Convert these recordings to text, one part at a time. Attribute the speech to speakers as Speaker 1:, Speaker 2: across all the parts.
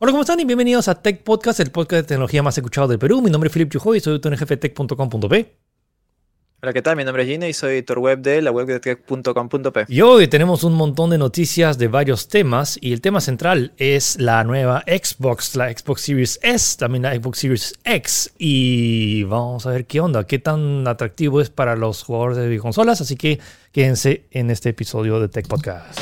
Speaker 1: Hola, ¿cómo están? Y bienvenidos a Tech Podcast, el podcast de tecnología más escuchado del Perú. Mi nombre es Philip Chujoy y soy editor en jefe de tech.com.p.
Speaker 2: Hola, ¿qué tal? Mi nombre es Gina y soy editor web de la web de tech.com.p.
Speaker 1: Y hoy tenemos un montón de noticias de varios temas y el tema central es la nueva Xbox, la Xbox Series S, también la Xbox Series X y vamos a ver qué onda, qué tan atractivo es para los jugadores de consolas, así que quédense en este episodio de Tech Podcast.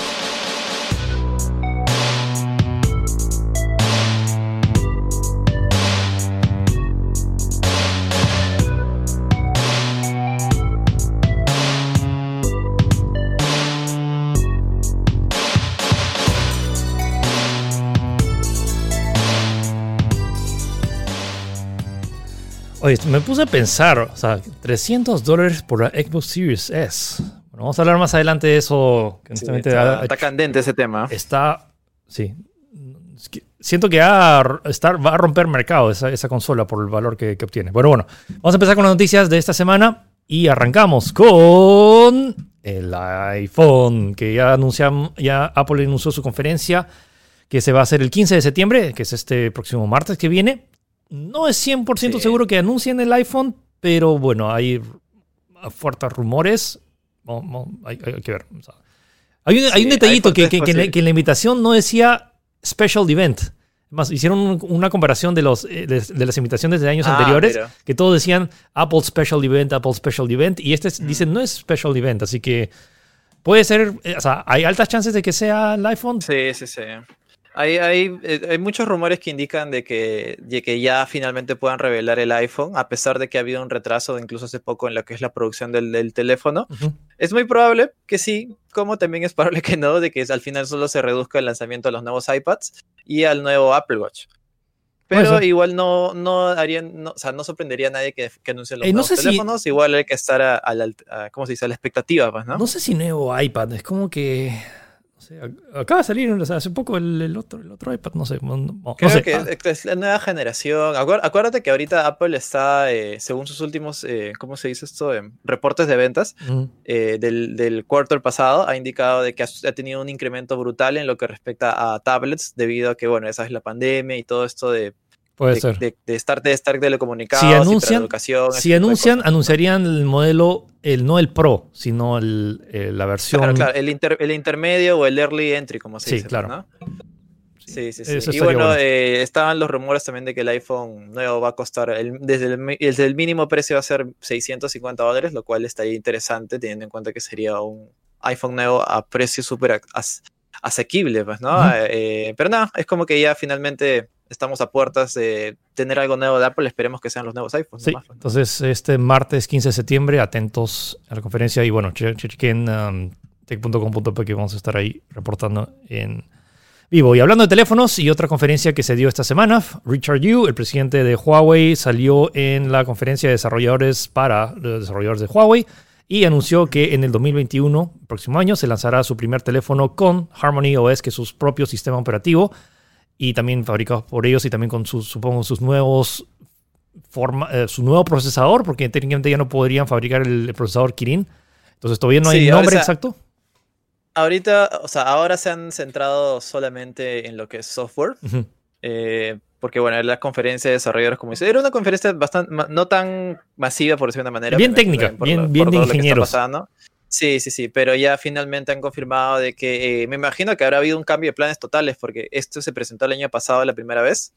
Speaker 1: Oye, me puse a pensar, o sea, 300 dólares por la Xbox Series S. Bueno, vamos a hablar más adelante de eso.
Speaker 2: Que sí, está, está, candente ese tema.
Speaker 1: Está, sí. Siento que va a, estar, va a romper mercado esa, esa, consola por el valor que, que obtiene. Bueno, bueno, vamos a empezar con las noticias de esta semana y arrancamos con el iPhone, que ya anunciamos, ya Apple anunció su conferencia que se va a hacer el 15 de septiembre, que es este próximo martes que viene. No es 100% sí. seguro que anuncien el iPhone, pero bueno, hay fuertes rumores. hay, hay, que ver. hay, un, sí, hay un detallito que, que, que, en la, que, en la invitación no decía special event. Más, hicieron una comparación de, los, de, de las invitaciones de años ah, anteriores, pero. que todos decían Apple Special Event, Apple Special Event, y este mm. dicen no es Special Event, así que puede ser, o sea, hay altas chances de que sea el iPhone.
Speaker 2: Sí, sí, sí. Hay, hay, eh, hay, muchos rumores que indican de que, de que ya finalmente puedan revelar el iPhone, a pesar de que ha habido un retraso incluso hace poco en lo que es la producción del, del teléfono. Uh -huh. Es muy probable que sí, como también es probable que no, de que al final solo se reduzca el lanzamiento de los nuevos iPads y al nuevo Apple Watch. Pero igual no, no harían, no, o sea, no sorprendería a nadie que, que anuncie los eh, no nuevos teléfonos. Si... Igual hay que estar a, a, la, a, ¿cómo se dice? a la expectativa, pues, ¿no?
Speaker 1: No sé si nuevo iPad, es como que acaba de salir o sea, hace poco el, el, otro, el otro iPad, no sé. No, no
Speaker 2: Creo
Speaker 1: sé.
Speaker 2: que ah. es la nueva generación. Acuérdate que ahorita Apple está, eh, según sus últimos, eh, ¿cómo se dice esto? Eh, reportes de ventas -huh. del, del quarter pasado, ha indicado de que ha, ha, tenido un incremento brutal en lo que respecta a tablets, debido a que, bueno, esa es la pandemia y todo esto de
Speaker 1: Puede
Speaker 2: de,
Speaker 1: ser.
Speaker 2: De, de, estar, de estar telecomunicados,
Speaker 1: si anuncian,
Speaker 2: educación,
Speaker 1: si anuncian anunciarían el modelo, el, no el Pro, sino el, el, la versión.
Speaker 2: Claro, claro, el, inter, el, intermedio o el early entry, como se
Speaker 1: sí,
Speaker 2: dice.
Speaker 1: Claro.
Speaker 2: ¿no? Sí, sí, sí. Y bueno, bueno. Eh, estaban los rumores también de que el iPhone nuevo va a costar, el, desde, el, desde el mínimo precio va a ser 650 dólares, lo cual estaría interesante teniendo en cuenta que sería un iPhone nuevo a precio súper as, asequible, pues, ¿no? Uh -huh. eh, pero nada, es como que ya finalmente estamos a puertas de tener algo nuevo de Apple, esperemos que sean los nuevos iPhones.
Speaker 1: Sí, nomás. entonces este martes 15 de septiembre, atentos a la conferencia y bueno, chequen um, tech.com.p que vamos a estar ahí reportando en vivo. Y hablando de teléfonos y otra conferencia que se dio esta semana, Richard Yu, el presidente de Huawei, salió en la conferencia de desarrolladores para los desarrolladores de Huawei y anunció que en el 2021, próximo año, se lanzará su primer teléfono con Harmony OS, que es su propio sistema operativo y también fabricados por ellos y también con sus, supongo, sus nuevos forma, eh, su nuevo procesador, porque técnicamente ya no podrían fabricar el, el procesador Kirin. Entonces todavía no hay sí, nombre exacto.
Speaker 2: Ahorita, o sea, ahora se han centrado solamente en lo que es software. Uh -huh. eh, porque bueno, la conferencia de desarrolladores, como dice, era una conferencia bastante, no tan masiva, por decirlo de una manera.
Speaker 1: Bien técnica, bien, bien de ingenieros.
Speaker 2: Sí, sí, sí, pero ya finalmente han confirmado de que eh, me imagino que habrá habido un cambio de planes totales porque esto se presentó el año pasado la primera vez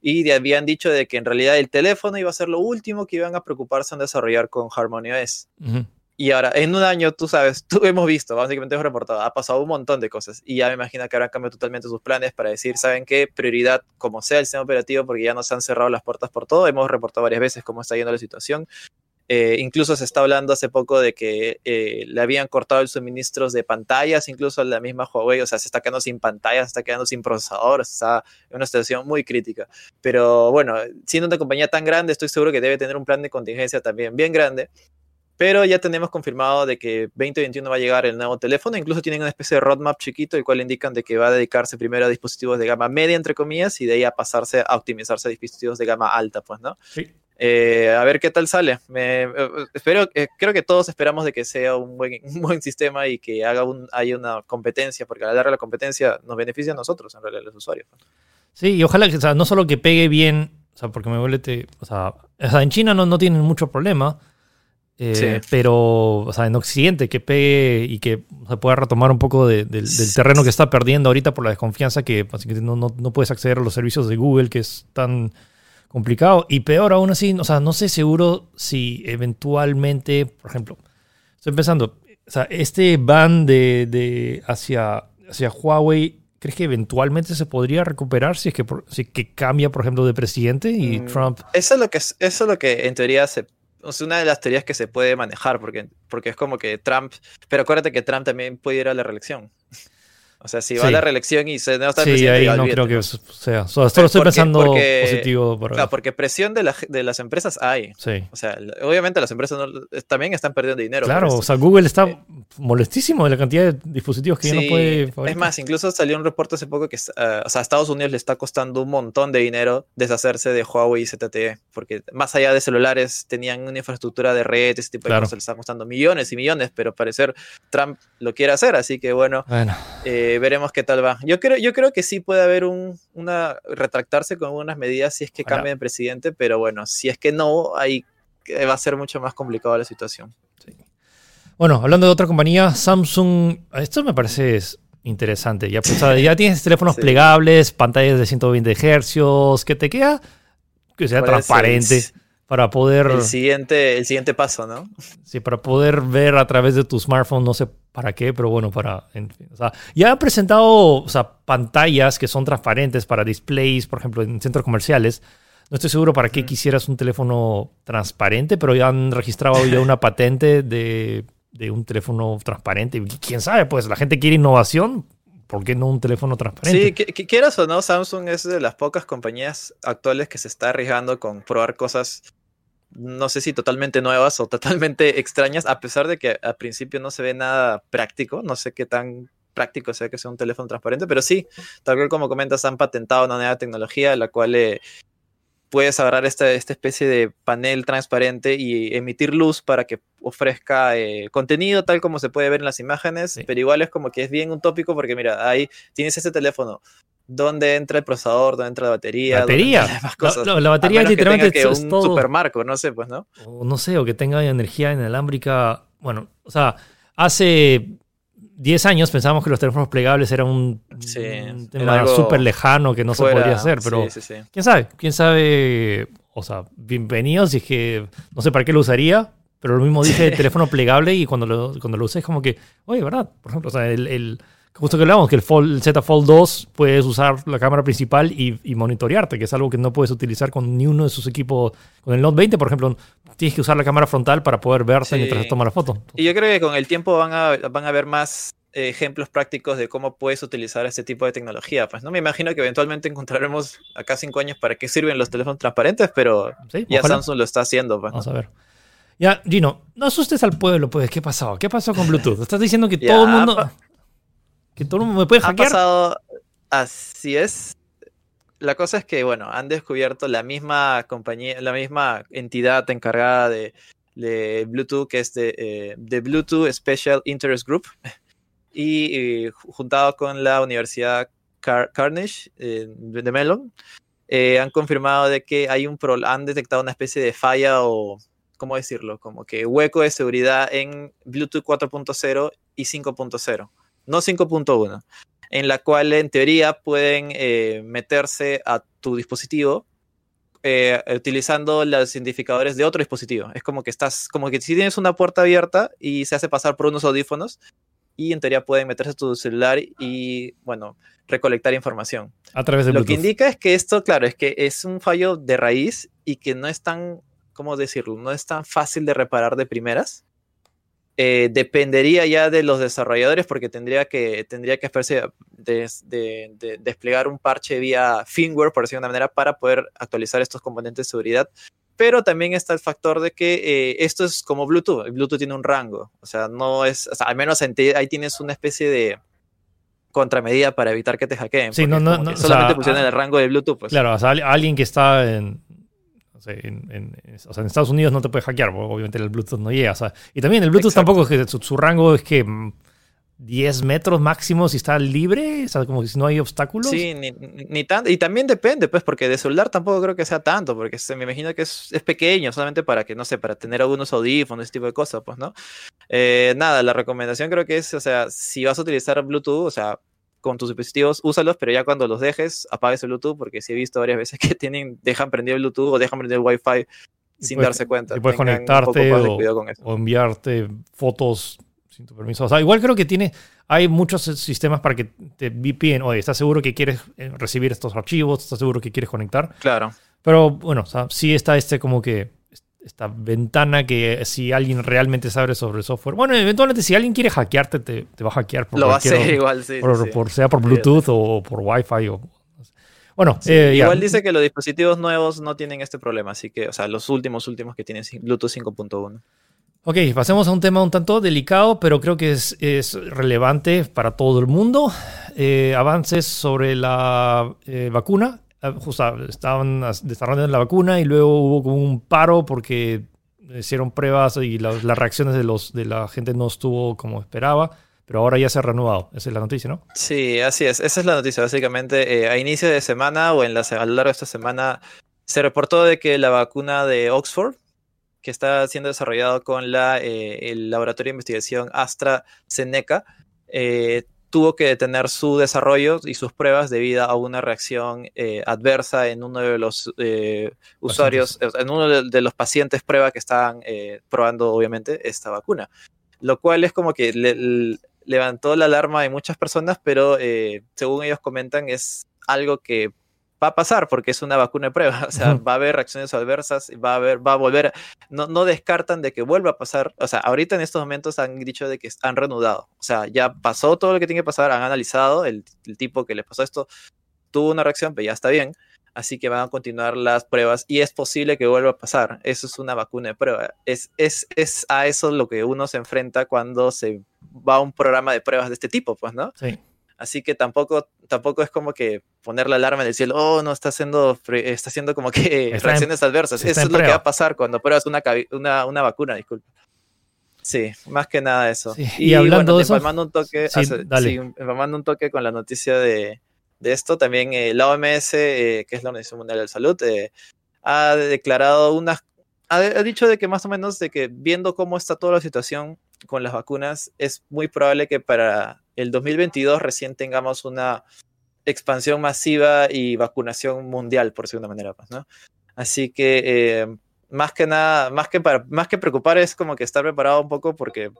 Speaker 2: y habían dicho de que en realidad el teléfono iba a ser lo último que iban a preocuparse en desarrollar con Harmony OS. Uh -huh. Y ahora, en un año, tú sabes, tú hemos visto, básicamente hemos reportado, ha pasado un montón de cosas y ya me imagino que habrán cambiado totalmente sus planes para decir, ¿saben qué? Prioridad como sea el sistema operativo porque ya nos han cerrado las puertas por todo, hemos reportado varias veces cómo está yendo la situación eh, incluso se está hablando hace poco de que eh, le habían cortado el suministro de pantallas, incluso a la misma Huawei, o sea, se está quedando sin pantallas, se está quedando sin procesadores, está en una situación muy crítica. Pero bueno, siendo una compañía tan grande, estoy seguro que debe tener un plan de contingencia también bien grande. Pero ya tenemos confirmado de que 2021 va a llegar el nuevo teléfono, incluso tienen una especie de roadmap chiquito, el cual indican de que va a dedicarse primero a dispositivos de gama media, entre comillas, y de ahí a pasarse a optimizarse a dispositivos de gama alta, pues, ¿no? Sí. Eh, a ver qué tal sale. Me, eh, espero, eh, creo que todos esperamos de que sea un buen, un buen sistema y que haga un, haya una competencia, porque a la larga la competencia nos beneficia a nosotros, en realidad, a los usuarios.
Speaker 1: Sí, y ojalá que, o sea, no solo que pegue bien, o sea, porque me vuelve, te- o sea, o sea, en China no, no tienen mucho problema, eh,
Speaker 2: Sí.
Speaker 1: pero, o sea, en Occidente que pegue y que se pueda retomar un poco de- del- del terreno que está perdiendo ahorita por la desconfianza que básicamente no, no, no puedes acceder a los servicios de Google, que es tan complicado. Y peor aún así, o sea, no sé seguro si eventualmente, por ejemplo, estoy pensando, o sea, este ban de, de hacia, hacia Huawei, ¿crees que eventualmente se podría recuperar si es que, por- si es que cambia, por ejemplo, de presidente y
Speaker 2: Mm,
Speaker 1: Trump?
Speaker 2: Eso es lo que, es- eso es lo que en teoría se, es una de las teorías que se puede manejar, porque, porque es como que Trump, pero acuérdate que Trump también puede ir a la reelección. O sea, si va a
Speaker 1: Sí.
Speaker 2: la reelección y se no está
Speaker 1: Sí,
Speaker 2: presidente,
Speaker 1: ahí no creo que
Speaker 2: pues.
Speaker 1: sea. Solo, solo estoy
Speaker 2: Porque-
Speaker 1: pensando
Speaker 2: porque-
Speaker 1: positivo. Para,
Speaker 2: Claro, porque presión de, la de las empresas hay.
Speaker 1: sí.
Speaker 2: O sea, obviamente las empresas no- también están perdiendo dinero.
Speaker 1: Claro, o sea, Google está molestísimo de la cantidad de dispositivos que ya no
Speaker 2: Sí,
Speaker 1: puede
Speaker 2: es
Speaker 1: fabricar.
Speaker 2: más, incluso salió un reporte hace poco que eh, o sea, a Estados Unidos le está costando un montón de dinero deshacerse de Huawei y ZTE, porque más allá de celulares tenían una infraestructura de red, ese tipo de
Speaker 1: Claro.
Speaker 2: cosas, le está costando millones y millones, pero al parecer Trump lo quiere hacer, así que bueno,
Speaker 1: Bueno,
Speaker 2: eh, veremos qué tal va. Yo creo, yo creo que sí puede haber un, una retractarse con algunas medidas si es que cambia de presidente, pero bueno, si es que no, ahí eh, va a ser mucho más complicada la situación.
Speaker 1: Bueno, hablando de otra compañía, Samsung, esto me parece es interesante. Ya, pues, ya tienes teléfonos
Speaker 2: Sí.
Speaker 1: plegables, pantallas de 120 Hz, que te queda que sea
Speaker 2: ¿Cuál es el-
Speaker 1: transparente para poder,
Speaker 2: El siguiente, el siguiente paso, ¿no?
Speaker 1: sí, para poder ver a través de tu smartphone, no sé para qué, pero bueno, para, en fin, o sea, ya han presentado, o sea, pantallas que son transparentes para displays, por ejemplo, en centros comerciales. No estoy seguro para qué quisieras un teléfono transparente, pero ya han registrado ya una patente de, de un teléfono transparente. ¿Quién sabe? Pues la gente quiere innovación. ¿Por qué no un teléfono transparente?
Speaker 2: Sí, que- que quieras o no, Samsung es de las pocas compañías actuales que se está arriesgando con probar cosas, no sé si totalmente nuevas o totalmente extrañas, a pesar de que al principio no se ve nada práctico, no sé qué tan práctico sea que sea un teléfono transparente, pero sí, tal cual como comentas, han patentado una nueva tecnología, la cual eh, puedes agarrar esta, esta especie de panel transparente y emitir luz para que ofrezca eh, contenido tal como se puede ver en las imágenes,
Speaker 1: Sí.
Speaker 2: pero igual es como que es bien utópico porque mira, ahí tienes este teléfono, ¿dónde entra el procesador? ¿Dónde entra la batería? ¿Dónde
Speaker 1: Batería. La,
Speaker 2: cosas?
Speaker 1: la- la
Speaker 2: A
Speaker 1: batería
Speaker 2: que
Speaker 1: literalmente
Speaker 2: tenga que
Speaker 1: es
Speaker 2: un
Speaker 1: todo.
Speaker 2: supermarco, no sé, pues, ¿no?
Speaker 1: o no sé, o que tenga energía inalámbrica. Bueno, o sea, hace 10 años pensábamos que los teléfonos plegables eran un,
Speaker 2: Sí,
Speaker 1: un
Speaker 2: era
Speaker 1: tema súper lejano que no se podría hacer, pero
Speaker 2: Sí, sí, sí.
Speaker 1: quién sabe, quién sabe, o sea, bienvenido si es que no sé para qué lo usaría, pero lo mismo dije teléfono plegable y cuando lo, cuando lo usé es como que, oye, ¿verdad? Por ejemplo, o sea, el, el- justo que hablábamos, que el, Fold- el Z Fold 2 puedes usar la cámara principal y, y monitorearte, que es algo que no puedes utilizar con ni uno de sus equipos. Con el Note 20, por ejemplo, tienes que usar la cámara frontal para poder verte
Speaker 2: Sí.
Speaker 1: mientras tomas la foto.
Speaker 2: Y yo creo que con el tiempo van a, van a haber más eh, ejemplos prácticos de cómo puedes utilizar este tipo de tecnología. Pues no me imagino que eventualmente encontraremos acá cinco años para qué sirven los teléfonos transparentes, pero
Speaker 1: ¿Sí?
Speaker 2: ya
Speaker 1: Ojalá.
Speaker 2: Samsung lo está haciendo. Pues, ¿no?
Speaker 1: Vamos a ver. Ya, Gino, no asustes al pueblo, pues. ¿Qué pasó? ¿Qué pasó con Bluetooth? ¿Estás diciendo que
Speaker 2: Ya,
Speaker 1: todo el mundo. Que todo el mundo me puede
Speaker 2: Ha pasado, así es. La cosa es que, bueno, han descubierto la misma compañía, la misma entidad encargada de, de Bluetooth, que es de, eh, de Bluetooth Special Interest Group, y eh, juntado con la Universidad Car- Carnegie eh, de Mellon, eh, han confirmado de que hay un pro- han detectado una especie de falla o, ¿cómo decirlo? Como que hueco de seguridad en Bluetooth 4.0 y 5.0, no 5.1 en la cual en teoría pueden eh, meterse a tu dispositivo eh, utilizando los identificadores de otro dispositivo. Es como que estás, como que si tienes una puerta abierta y se hace pasar por unos audífonos y en teoría pueden meterse a tu celular y, bueno, recolectar información.
Speaker 1: A través de
Speaker 2: Lo
Speaker 1: Bluetooth.
Speaker 2: que indica es que esto, claro, es que es un fallo de raíz y que no es tan, ¿cómo decirlo? No es tan fácil de reparar de primeras. Eh, dependería ya de los desarrolladores porque tendría que, tendría que de- de- desplegar un parche vía firmware, por decirlo de una manera, para poder actualizar estos componentes de seguridad. Pero también está el factor de que eh, esto es como Bluetooth. Bluetooth tiene un rango. O sea, no es, o sea, al menos en ahí tienes una especie de contramedida para evitar que te hackeen.
Speaker 1: Sí, no, no, no, o
Speaker 2: solamente
Speaker 1: sea,
Speaker 2: pusieron
Speaker 1: ah,
Speaker 2: el rango de Bluetooth, pues.
Speaker 1: Claro, o sea, al- alguien que está en, en, en- o sea, en Estados Unidos no te puede hackear, porque obviamente el Bluetooth no llega. o sea, y también el Bluetooth
Speaker 2: Exacto.
Speaker 1: tampoco es que su, su rango es que mm, 10 metros máximo si está libre, o sea, como si no hay obstáculos.
Speaker 2: Sí, ni, ni tanto. Y también depende, pues, porque de celular tampoco creo que sea tanto, porque se, me imagino que es, es, pequeño, solamente para que, no sé, para tener algunos audífonos, ese tipo de cosas, pues, ¿no? Eh, nada, la recomendación creo que es, o sea, si vas a utilizar Bluetooth, o sea, con tus dispositivos, úsalos, pero ya cuando los dejes, apagues el Bluetooth, porque sí he visto varias veces que tienen, dejan prendido el Bluetooth o dejan prendido el Wi-Fi sin darse cuenta.
Speaker 1: Y puedes conectarte o, o enviarte fotos sin tu permiso. O sea, igual creo que tiene, hay muchos sistemas para que te VPN, oye, ¿estás seguro que quieres eh, recibir estos archivos? ¿Estás seguro que quieres conectar?
Speaker 2: Claro.
Speaker 1: Pero bueno, o sea, sí está este como que esta ventana que si alguien realmente sabe sobre el software, bueno, eventualmente si alguien quiere hackearte, te, te va a hackear.
Speaker 2: Por Lo va a hacer igual, sí,
Speaker 1: por, Sea por Bluetooth o por Wi-Fi o... Bueno,
Speaker 2: eh, igual dice que los dispositivos nuevos no tienen este problema, así que, o sea, los últimos, últimos que tienen Bluetooth 5.1.
Speaker 1: Ok, pasemos a un tema un tanto delicado, pero creo que es, relevante para todo el mundo. Eh, avances sobre la eh, vacuna. Ah, justo estaban desarrollando la vacuna y luego hubo como un paro porque hicieron pruebas y las reacciones de, los, de la gente no estuvo como esperaba. Pero ahora ya se ha renovado. Esa es la noticia, ¿no?
Speaker 2: Sí, así es. Esa es la noticia. Básicamente, eh, a inicio de semana o en la, a lo largo de esta semana, se reportó de que la vacuna de Oxford, que está siendo desarrollado con la, eh, el laboratorio de investigación AstraZeneca, eh, tuvo que detener su desarrollo y sus pruebas debido a una reacción eh, adversa en uno de los usuarios, en uno de, los pacientes prueba que estaban probando, obviamente, esta vacuna. Lo cual es como que levantó la alarma de muchas personas, pero según ellos comentan, es algo que va a pasar porque es una vacuna de prueba, o sea, va a haber reacciones adversas, va a haber, va a volver, no, no descartan de que vuelva a pasar, o sea, ahorita en estos momentos han dicho de que han reanudado, o sea, ya pasó todo lo que tiene que pasar, han analizado, el, tipo que le pasó esto tuvo una reacción, pero ya está bien, así que van a continuar las pruebas y es posible que vuelva a pasar, eso es una vacuna de prueba, es, es, es a eso lo que uno se enfrenta cuando se va a un programa de pruebas de este tipo, pues, ¿no? Sí. Así que tampoco, tampoco es como que poner la alarma en el cielo, oh, no, está haciendo, está haciendo como que reacciones adversas. Eso es lo que va a pasar cuando pruebas una, una, una vacuna, disculpa. Sí, más que nada eso.
Speaker 1: Y, hablando de eso,
Speaker 2: un toque, sí, un toque con la noticia de, de esto, también eh, la OMS, eh, que es la Organización Mundial de la Salud, eh, ha declarado unas, ha, ha, dicho de que más o menos de que viendo cómo está toda la situación con las vacunas, es muy probable que para el 2022 recién tengamos una expansión masiva y vacunación mundial, por una manera, pues, ¿no? Así que eh, más que nada, más que, para, más que preocupar es como que estar preparado un poco porque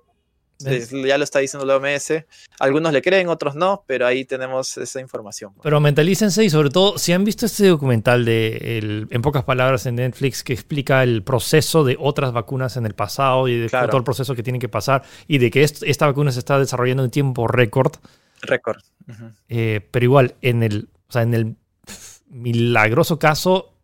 Speaker 2: ya lo está diciendo la OMS. Algunos le creen, otros no, pero ahí tenemos esa información.
Speaker 1: Pero mentalícense y sobre todo, si han visto este documental de, en pocas palabras, en Netflix, que explica el proceso de otras vacunas en el pasado y de todo el proceso que tienen que pasar y de que esta vacuna se está desarrollando en tiempo récord.
Speaker 2: Récord.
Speaker 1: Eh, pero igual, en el, o sea, en el milagroso caso,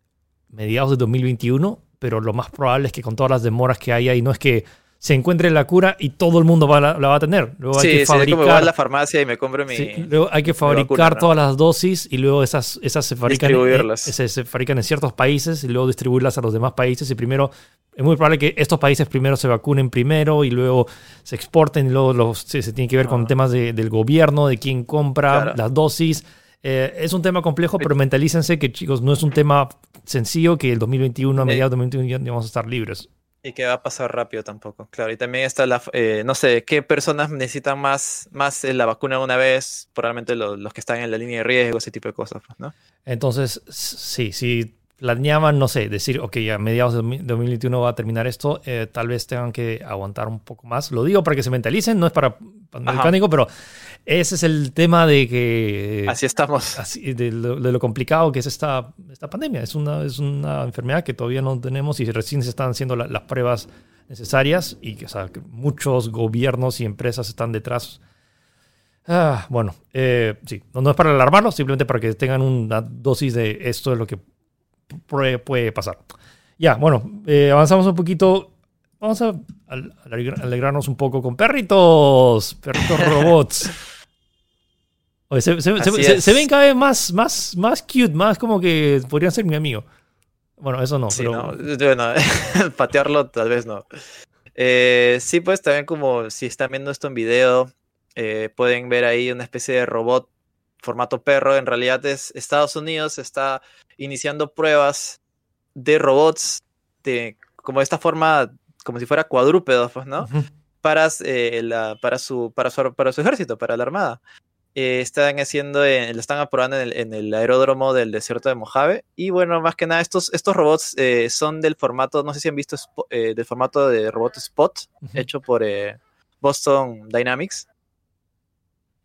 Speaker 1: mediados de 2021, pero lo más probable es que con todas las demoras que hay ahí, no es que se encuentre la cura y todo el mundo va, la, va a tener.
Speaker 2: Luego hay que fabricar, sí, a la farmacia y me compro mi.
Speaker 1: luego hay que fabricar todas las dosis y luego esas, esas se fabrican, en, se, fabrican en ciertos países y luego distribuirlas a los demás países. Y primero, es muy probable que estos países primero se vacunen primero y luego se exporten y luego los, se, tiene que ver con ah. temas del gobierno, de quién compra las dosis. Eh, es un tema complejo, pero mentalícense que, chicos, no es un tema sencillo que el 2021, a mediados de 2021, ya vamos a estar libres.
Speaker 2: Y que va a pasar rápido tampoco, claro. Y también está la, eh, no sé, ¿qué personas necesitan más, más la vacuna una vez? Probablemente los, que están en la línea de riesgo, ese tipo de cosas, pues, ¿no?
Speaker 1: Entonces, sí, si planeaban, no sé, decir, ok, a mediados de 2021 va a terminar esto, eh, tal vez tengan que aguantar un poco más. Lo digo para que se mentalicen, no es para poner el pánico, pero ese es el tema de que...
Speaker 2: Así estamos.
Speaker 1: de, lo, complicado que es esta, esta pandemia. Es una, es una enfermedad que todavía no tenemos y recién se están haciendo las pruebas necesarias y que, muchos gobiernos y empresas están detrás. Ah, bueno, eh, sí, no, es para alarmarlos, simplemente para que tengan una dosis de esto es lo que puede, pasar. Ya, bueno, eh, avanzamos un poquito. Vamos a alegrarnos un poco con perritos, perritos robots. se, ven cada vez más, más, más cute, más como que podrían ser mi amigo. Bueno, eso no.
Speaker 2: Sí, no. Bueno, patearlo tal vez no. Eh, sí, pues también como si están viendo esto en video, Eh, pueden ver ahí una especie de robot formato perro. En realidad es Estados Unidos está iniciando pruebas de robots de como de esta forma, como si fuera cuadrúpedos, pues, ¿no?
Speaker 1: Ujú.
Speaker 2: Para, eh, la, para, su, para, su, para su ejército, para la armada. Eh, están haciendo, en- lo están aprobando en el, en el aeródromo del desierto de Mojave. Y bueno, más que nada, estos, estos robots eh, son del formato, no sé si han visto, eh, del formato de robot Spot,
Speaker 1: Ujú.
Speaker 2: hecho por eh, Boston Dynamics.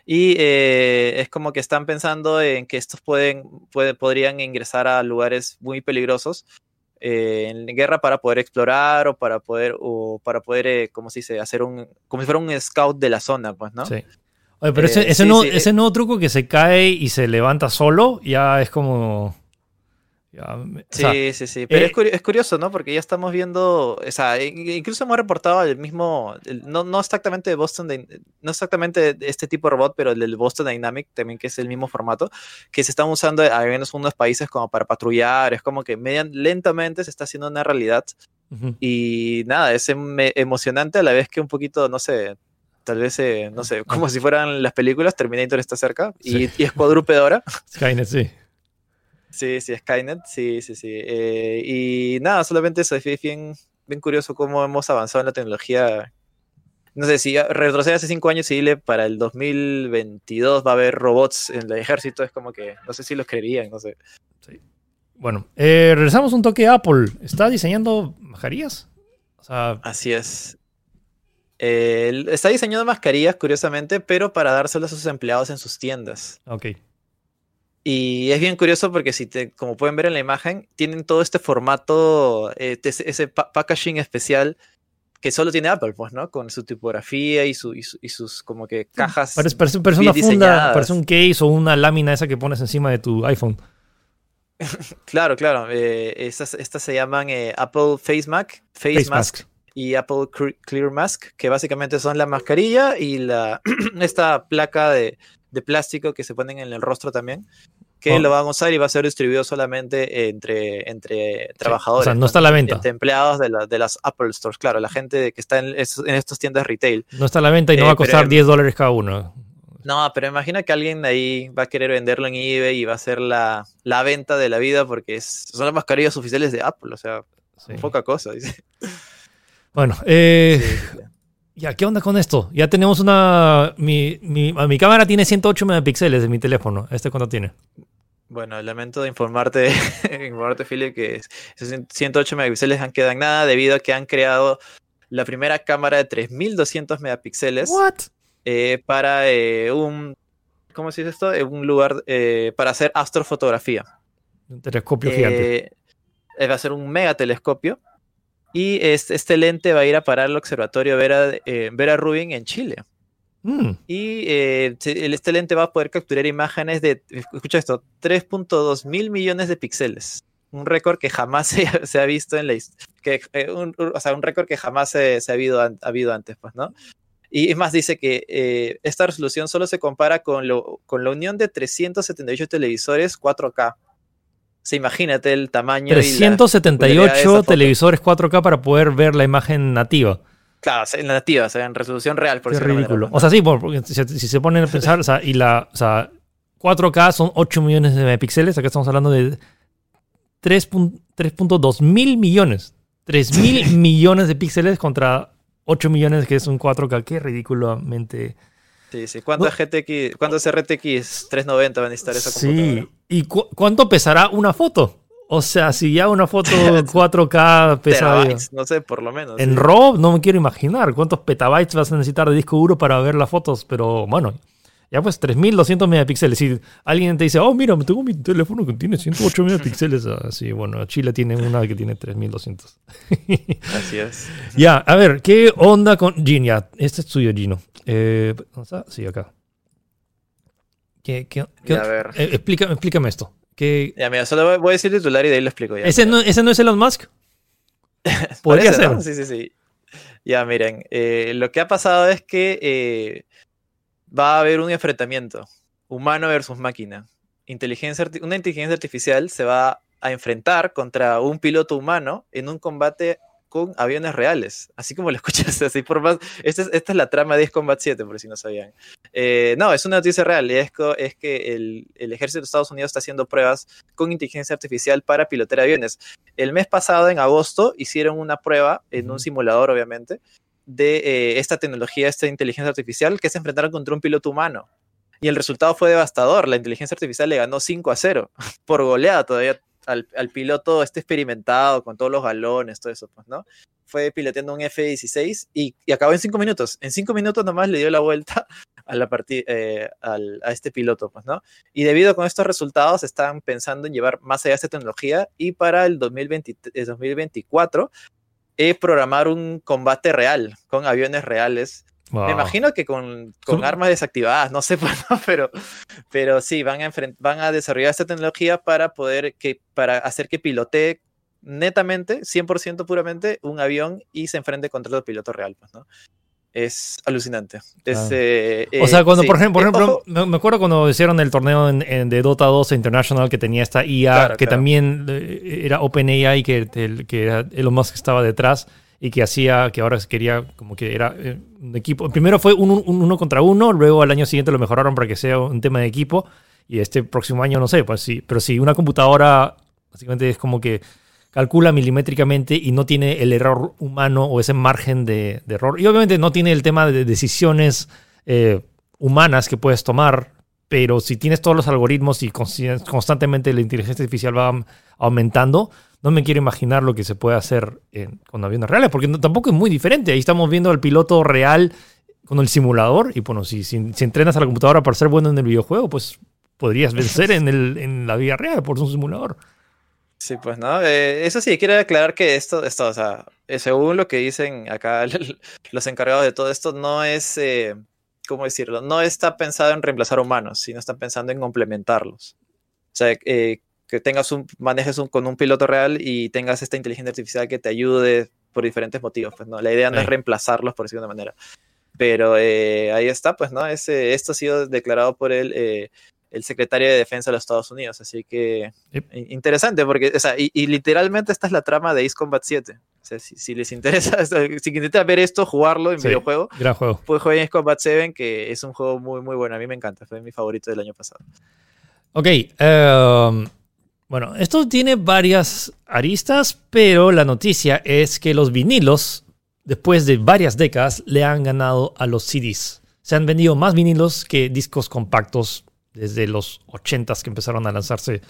Speaker 2: Y eh, es como que están pensando en que estos pueden, puede- podrían ingresar a lugares muy peligrosos eh, en guerra para poder explorar o para poder, o para poder, eh, ¿cómo se dice? Hacer un, como si fuera un scout de la zona, pues, ¿no?
Speaker 1: Sí. Oye, pero
Speaker 2: Eh,
Speaker 1: ese, ese
Speaker 2: sí,
Speaker 1: nuevo,
Speaker 2: sí,
Speaker 1: ese nuevo truco que se cae y se levanta solo, ya es como. Ya, me- o sea,
Speaker 2: Sí, sí, sí. Pero
Speaker 1: eh,
Speaker 2: es, curi- es curioso, ¿no? Porque ya estamos viendo, o sea, in- incluso hemos reportado el mismo, el- no, no exactamente de Boston, no exactamente este tipo de robot, pero el del Boston Dynamic también, que es el mismo formato, que se están usando, al menos en unos países, como para patrullar. Es como que median, lentamente se está haciendo una realidad.
Speaker 1: ujú.
Speaker 2: Y nada, es em- emocionante a la vez que un poquito, no sé, tal vez, eh, no sé, como si fueran las películas, Terminator está cerca y,
Speaker 1: Sí.
Speaker 2: y es cuadrúpedo ahora.
Speaker 1: Skynet, sí.
Speaker 2: Sí, sí, Skynet, sí, sí, sí. Eh, y nada, solamente eso, es bien, bien curioso cómo hemos avanzado en la tecnología. No sé, si retrocede hace cinco años y dile para el 2022 va a haber robots en el ejército, es como que no sé si los creerían, no sé.
Speaker 1: Bueno, eh, regresamos un toque a Apple. ¿Está diseñando mascarillas? O sea,
Speaker 2: Así es. Eh, está diseñando mascarillas, curiosamente, pero para dárselas a sus empleados en sus tiendas.
Speaker 1: ok.
Speaker 2: Y es bien curioso porque si te, como pueden ver en la imagen, tienen todo este formato, eh, ese, ese pa- packaging especial que solo tiene Apple, pues, ¿no? Con su tipografía y, su, y, su- y sus como que cajas.
Speaker 1: Parece, parece- parece
Speaker 2: bien
Speaker 1: una funda,
Speaker 2: diseñadas.
Speaker 1: parece un case o una lámina esa que pones encima de tu iPhone.
Speaker 2: Claro, claro. eh, estas, estas se llaman eh, Apple Face Mask, Face,
Speaker 1: Face
Speaker 2: Mask,
Speaker 1: mask.
Speaker 2: y Apple Clear Mask, que básicamente son la mascarilla y la esta placa de, de plástico que se ponen en el rostro también, que
Speaker 1: Oh.
Speaker 2: lo van a usar y va a ser distribuido solamente entre, entre
Speaker 1: O
Speaker 2: trabajadores.
Speaker 1: sea, no está a la venta.
Speaker 2: Entre empleados de, la- de las Apple Stores, claro, la gente que está en, en estas tiendas retail.
Speaker 1: No está a la venta y no
Speaker 2: Eh,
Speaker 1: va a costar
Speaker 2: pero-
Speaker 1: 10 dólares cada uno.
Speaker 2: No, pero imagina que alguien de ahí va a querer venderlo en eBay y va a ser la, la venta de la vida porque es- son las mascarillas oficiales de Apple, o sea,
Speaker 1: Sí.
Speaker 2: poca cosa. dice.
Speaker 1: Bueno, eh,
Speaker 2: sí.
Speaker 1: Ya, ¿qué onda con esto? Ya tenemos una... Mi, mi, mi cámara tiene 108 megapíxeles de mi teléfono. ¿Este cuánto tiene?
Speaker 2: Bueno, lamento de informarte, informarte, Philip, que es- esos 108 megapíxeles han quedado en nada debido a que han creado la primera cámara de 3200 megapíxeles
Speaker 1: ¿What?
Speaker 2: eh, para eh, un, ¿cómo se dice esto? Eh, un lugar eh, para hacer astrofotografía.
Speaker 1: Un telescopio gigante.
Speaker 2: Va a ser un megatelescopio y este, este lente va a ir a parar al observatorio Vera, eh, Vera Rubin en Chile.
Speaker 1: Mm,
Speaker 2: Y eh, este lente va a poder capturar imágenes de, escucha esto, 3.2 mil millones de píxeles. Un récord que jamás se, se ha visto en la historia. o sea, un récord que jamás se, se ha, habido, ha habido antes, pues, ¿no? Y es más, dice que eh, esta resolución solo se compara con, lo, con la unión de 378 televisores 4K. O sea, imagínate el tamaño. y la
Speaker 1: 378 televisores 4K para poder ver la imagen nativa.
Speaker 2: Claro, en la nativa, o sea, en resolución real, por alguna
Speaker 1: ridículo. O sea, sí, por- porque si, si se ponen a pensar, o sea, y la, o sea, 4K son 8 millones de megapíxeles, acá estamos hablando de 3.- 3.2 mil millones. 3 mil millones de píxeles contra 8 millones que es un 4K. Qué ridículamente.
Speaker 2: Sí, sí. ¿Cuántos GTX, cuántos RTX 390 van a necesitar esa
Speaker 1: Sí. ¿Y cu- cuánto pesará una foto? O sea, si ya una foto 4K pesa...
Speaker 2: Terabytes, no sé, por lo menos.
Speaker 1: En
Speaker 2: sí.
Speaker 1: RAW no me quiero imaginar cuántos petabytes vas a necesitar de disco duro para ver las fotos, pero bueno, ya pues 3200 megapíxeles. Si alguien te dice, oh, mira, tengo mi teléfono que tiene 108 megapíxeles, así, bueno, Chile tiene una que tiene 3200.
Speaker 2: Así es.
Speaker 1: ya, a ver, ¿qué onda con Gino? Ya, este es tuyo, Gino. Eh, ¿dónde está? Sí, acá. ¿Qué, qué- qué-
Speaker 2: Ya, a ver.
Speaker 1: eh, explícame, explícame esto. ¿Qué-
Speaker 2: Ya, mira, solo voy- a decir titular y de ahí lo explico ya.
Speaker 1: ¿Ese, no, ¿Ese no es Elon Musk? Podría ser.
Speaker 2: ¿no? Sí, sí, sí. Ya, miren, eh, lo que ha pasado es que eh, va a haber un enfrentamiento humano versus máquina. Inteligencia, una inteligencia artificial se va a enfrentar contra un piloto humano en un combate con aviones reales, así como lo escuchaste, así por más, esta es, esta es la trama de Combat 7, por si no sabían. Eh, no, es una noticia real, es, es que el, el, ejército de Estados Unidos está haciendo pruebas con inteligencia artificial para pilotear aviones. El mes pasado, en agosto, hicieron una prueba en un simulador, obviamente, de eh, esta tecnología, esta inteligencia artificial, que se enfrentaron contra un piloto humano. Y el resultado fue devastador. La inteligencia artificial le ganó 5 a 0 por goleada todavía al, al, piloto este experimentado con todos los galones, todo eso, pues, ¿no? Fue piloteando un F-16 y, y, acabó en 5 minutos. En 5 minutos nomás le dio la vuelta a, la eh, al, a este piloto, pues, ¿no? Y debido con estos resultados están pensando en llevar más allá esta tecnología y para el 2020, 2024 eh, programar un combate real con aviones reales Wow. Me imagino que con, con armas desactivadas, no sé, pues, pero, pero sí, van a, van a desarrollar esta tecnología para poder que, para hacer que pilotee netamente, 100% puramente, un avión y se enfrente contra el piloto real, pues, ¿no? Es alucinante. Es,
Speaker 1: Ah.
Speaker 2: eh,
Speaker 1: O sea,
Speaker 2: eh,
Speaker 1: cuando,
Speaker 2: sí.
Speaker 1: por ejemplo, por
Speaker 2: Eh,
Speaker 1: ejemplo
Speaker 2: ojo,
Speaker 1: me, acuerdo cuando hicieron el torneo en, en- de Dota 2 International que tenía esta IA,
Speaker 2: Claro,
Speaker 1: que
Speaker 2: claro.
Speaker 1: también eh, era OpenAI, que, que era Elon Musk estaba detrás y que hacía, que ahora quería, como que era eh, un equipo. Primero fue un, un uno contra uno, luego al año siguiente lo mejoraron para que sea un tema de equipo y este próximo año no sé, pues sí, pero sí, una computadora básicamente es como que calcula milimétricamente y no tiene el error humano o ese margen de, de error. Y obviamente no tiene el tema de decisiones eh, humanas que puedes tomar, pero si tienes todos los algoritmos y constantemente la inteligencia artificial va aumentando, no me quiero imaginar lo que se puede hacer con aviones reales, porque tampoco es muy diferente. Ahí estamos viendo al piloto real con el simulador y bueno, si, si, si entrenas a la computadora para ser bueno en el videojuego, pues podrías vencer en, el, en la vida real por un simulador.
Speaker 2: Sí, pues no. Eh, eso sí, quiero aclarar que esto, esto, o sea, eh, según lo que dicen acá los encargados de todo esto, no es, eh, ¿cómo decirlo? No está pensado en reemplazar humanos, sino está pensando en complementarlos. O sea, eh, que tengas un, manejes un, con un piloto real y tengas esta inteligencia artificial que te ayude por diferentes motivos. Pues no, la idea no
Speaker 1: Sí.
Speaker 2: es reemplazarlos, por decirlo de una manera. Pero eh, ahí está, pues, ¿no? Ese, esto ha sido declarado por el, eh, el secretario de Defensa de los Estados Unidos. Así que in- interesante, porque, o sea, y, y literalmente esta es la trama de Ace Combat 7. O sea, si, si les interesa, si intentan ver esto, jugarlo en
Speaker 1: Sí.
Speaker 2: videojuego,
Speaker 1: Gran juego.
Speaker 2: pues jueguen Ace Combat 7, que es un juego muy, muy bueno. A mí me encanta, fue mi favorito del año pasado.
Speaker 1: Ok. em, bueno, esto tiene varias aristas, pero la noticia es que los vinilos, después de varias décadas, le han ganado a los CDs. Se han vendido más vinilos que discos compactos desde los 80s que empezaron a lanzarse.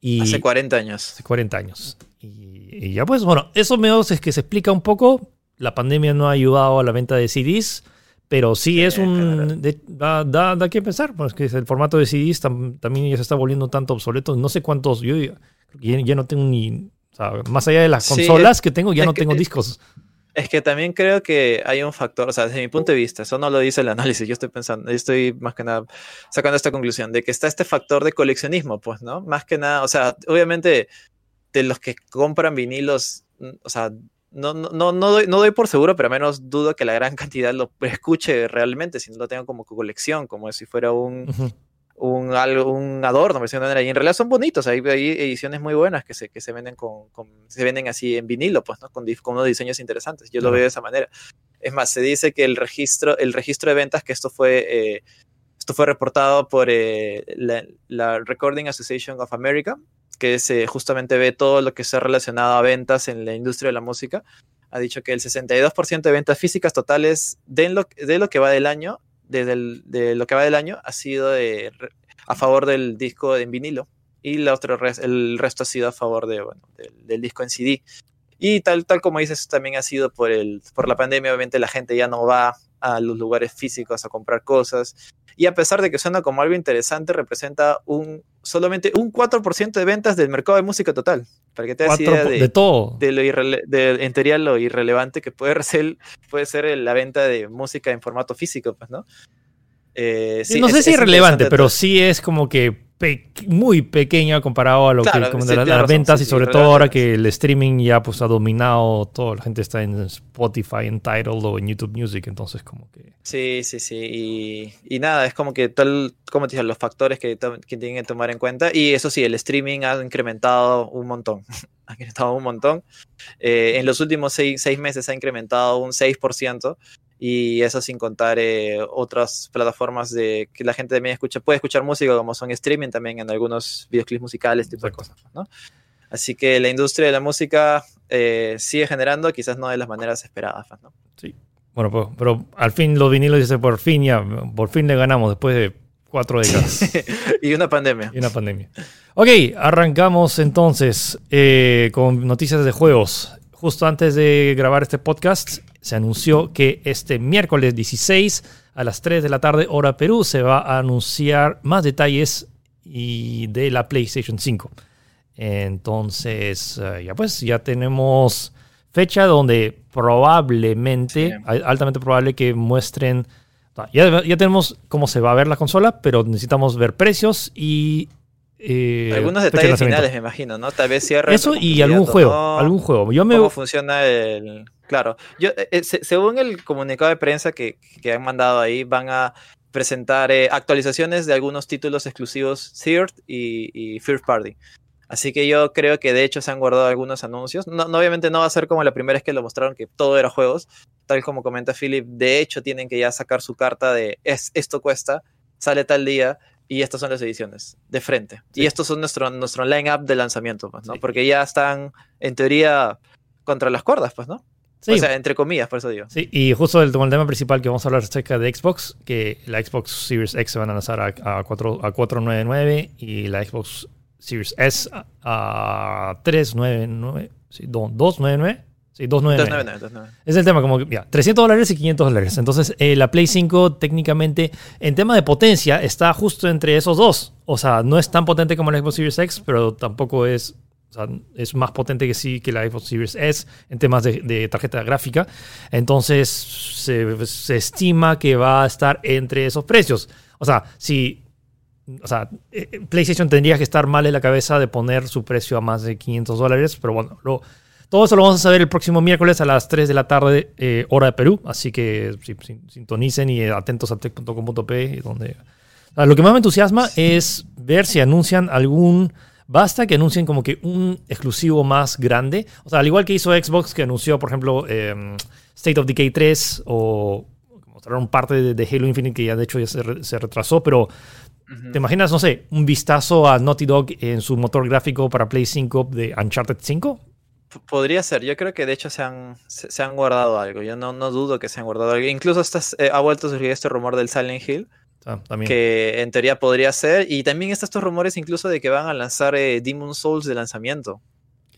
Speaker 1: Y
Speaker 2: Hace 40 años.
Speaker 1: hace 40 años. Y, y ya pues, bueno, eso menos es que se explica un poco. La pandemia no ha ayudado a la venta de CDs, pero sí,
Speaker 2: Sí,
Speaker 1: es un... de- da, da, da que pensar, pues que el formato de CDs tam- también ya se está volviendo tanto obsoleto. No sé cuántos, yo ya, ya no tengo ni... o sea, más allá de las
Speaker 2: Sí,
Speaker 1: consolas que tengo, ya no
Speaker 2: que-
Speaker 1: tengo discos.
Speaker 2: Es que también creo que hay un factor, o sea, desde mi punto de vista, eso no lo dice el análisis, yo estoy pensando, yo estoy más que nada sacando esta conclusión, de que está este factor de coleccionismo, pues, ¿no? Más que nada, o sea, obviamente, de los que compran vinilos, mm, o sea, no, no, no, no, doy, no doy por seguro, pero al menos dudo que la gran cantidad lo escuche realmente, si no lo tengan como colección, como si fuera un, un, algo, un adorno. Y en realidad son bonitos, hay, hay ediciones muy buenas que se, que se venden con, con- se venden así en vinilo, pues, ¿no? Con, con unos diseños interesantes. Yo lo veo de esa manera. Es más, se dice que el registro, el registro de ventas, que esto fue, eh, esto fue reportado por eh, la, Recording Association of America, que se justamente ve todo lo que está relacionado a ventas en la industria de la música, ha dicho que el 62% de ventas físicas totales de lo, de lo que va del año, desde de lo que va del año, ha sido de, a favor del disco en vinilo y la res- el resto ha sido a favor de, bueno, del, del disco en CD. Y tal, tal como dices, también ha sido por, el, por la pandemia, obviamente la gente ya no va a los lugares físicos a comprar cosas. Y a pesar de que suena como algo interesante, representa un solamente un 4% de ventas del mercado de música total. Para que te das idea de,
Speaker 1: de todo.
Speaker 2: de lo irrele- de, en teoría lo irrelevante que puede ser, puede ser la venta de música en formato físico, pues, ¿no? Eh,
Speaker 1: Sí, no sé
Speaker 2: es-
Speaker 1: si
Speaker 2: es
Speaker 1: es relevante,
Speaker 2: interesante
Speaker 1: pero sí es como que muy pequeña comparado a lo que como de las, ventas y sobre todo ahora que el streaming ya pues ha dominado todo, la gente está en Spotify, en Tidal o en YouTube Music, entonces como que...
Speaker 2: Sí, sí, sí, y, nada, es como que tal, como te dije, los factores que, que, tienen que tomar en cuenta y eso sí, el streaming ha incrementado un montón, ha incrementado un montón, eh, en los últimos seis, seis meses ha incrementado un 6%, y eso sin contar eh, otras plataformas de que la gente también escucha, puede escuchar música como son streaming también en algunos videoclips musicales, tipo de cosas, ¿no? Así que la industria de la música eh, sigue generando, quizás no de las maneras esperadas, ¿no?
Speaker 1: Sí. Bueno, pues, pero al fin los vinilos dice por fin ya, por fin le ganamos después de cuatro décadas.
Speaker 2: y una pandemia.
Speaker 1: Y una pandemia. Ok, arrancamos entonces eh, con noticias de juegos. Justo antes de grabar este podcast, se anunció que este miércoles 16 a las 3 de la tarde hora Perú se va a anunciar más detalles y de la PlayStation 5. Entonces, eh, ya pues, ya tenemos fecha donde probablemente, altamente probable que muestren, ya, ya tenemos cómo se va a ver la consola, pero necesitamos ver precios y
Speaker 2: eh, Algunos detalles finales, me imagino, ¿no? Tal vez cierre.
Speaker 1: Eso y algún juego, algún juego.
Speaker 2: Yo me... ¿Cómo funciona el...? Claro, yo, eh, eh, según el comunicado de prensa que, que, han mandado ahí, van a presentar actualizaciones de algunos títulos exclusivos Third y, y, First Party. Así que yo creo que de hecho se han guardado algunos anuncios. No, obviamente no va a ser como la primera vez que lo mostraron, que todo era juegos. Tal como comenta Philip, de hecho tienen que ya sacar su carta de es, esto cuesta, sale tal día y estas son las ediciones de frente. Y estos son nuestro, nuestro line-up de lanzamiento, pues, ¿no? Porque ya están, en teoría, contra las cuerdas, pues, ¿no? Sí. O sea, entre comillas, por eso digo.
Speaker 1: Sí, y justo el, el tema principal que vamos a hablar acerca de Xbox, que la Xbox Series X se van a lanzar a, a, 4, a 499 y la Xbox Series S a, 399, sí, 299 299. Es el tema, como ya, 300 dólares y 500 dólares. Entonces, eh, la Play 5 técnicamente, en tema de potencia, está justo entre esos dos. O sea, no es tan potente como la Xbox Series X, pero tampoco es, o sea, es más potente que sí que la Xbox Series S en temas de, tarjeta gráfica. Entonces, se, se, estima que va a estar entre esos precios. O sea, si... O sea, eh, PlayStation tendría que estar mal en la cabeza de poner su precio a más de 500 dólares, pero bueno, lo, todo eso lo vamos a saber el próximo miércoles a las 3 de la tarde, eh, hora de Perú. Así que sintonicen y atentos a tech.com.p. Donde... lo que más me entusiasma es ver si anuncian algún. Basta que anuncien como que un exclusivo más grande. O sea, al igual que hizo Xbox, que anunció, por ejemplo, em, State of Decay 3 o mostraron parte de, Halo Infinite, que ya de hecho ya se, retrasó, pero ¿Te imaginas, no sé, un vistazo a Naughty Dog en su motor gráfico para Play 5 de Uncharted 5?
Speaker 2: Podría ser, yo creo que de hecho se han, se, han guardado algo, yo no, no dudo que se han guardado algo. Incluso eh, ha vuelto a surgir este rumor del Silent Hill, ah, que en teoría podría ser, y también están estos rumores incluso de que van a lanzar eh, Demon Souls de lanzamiento.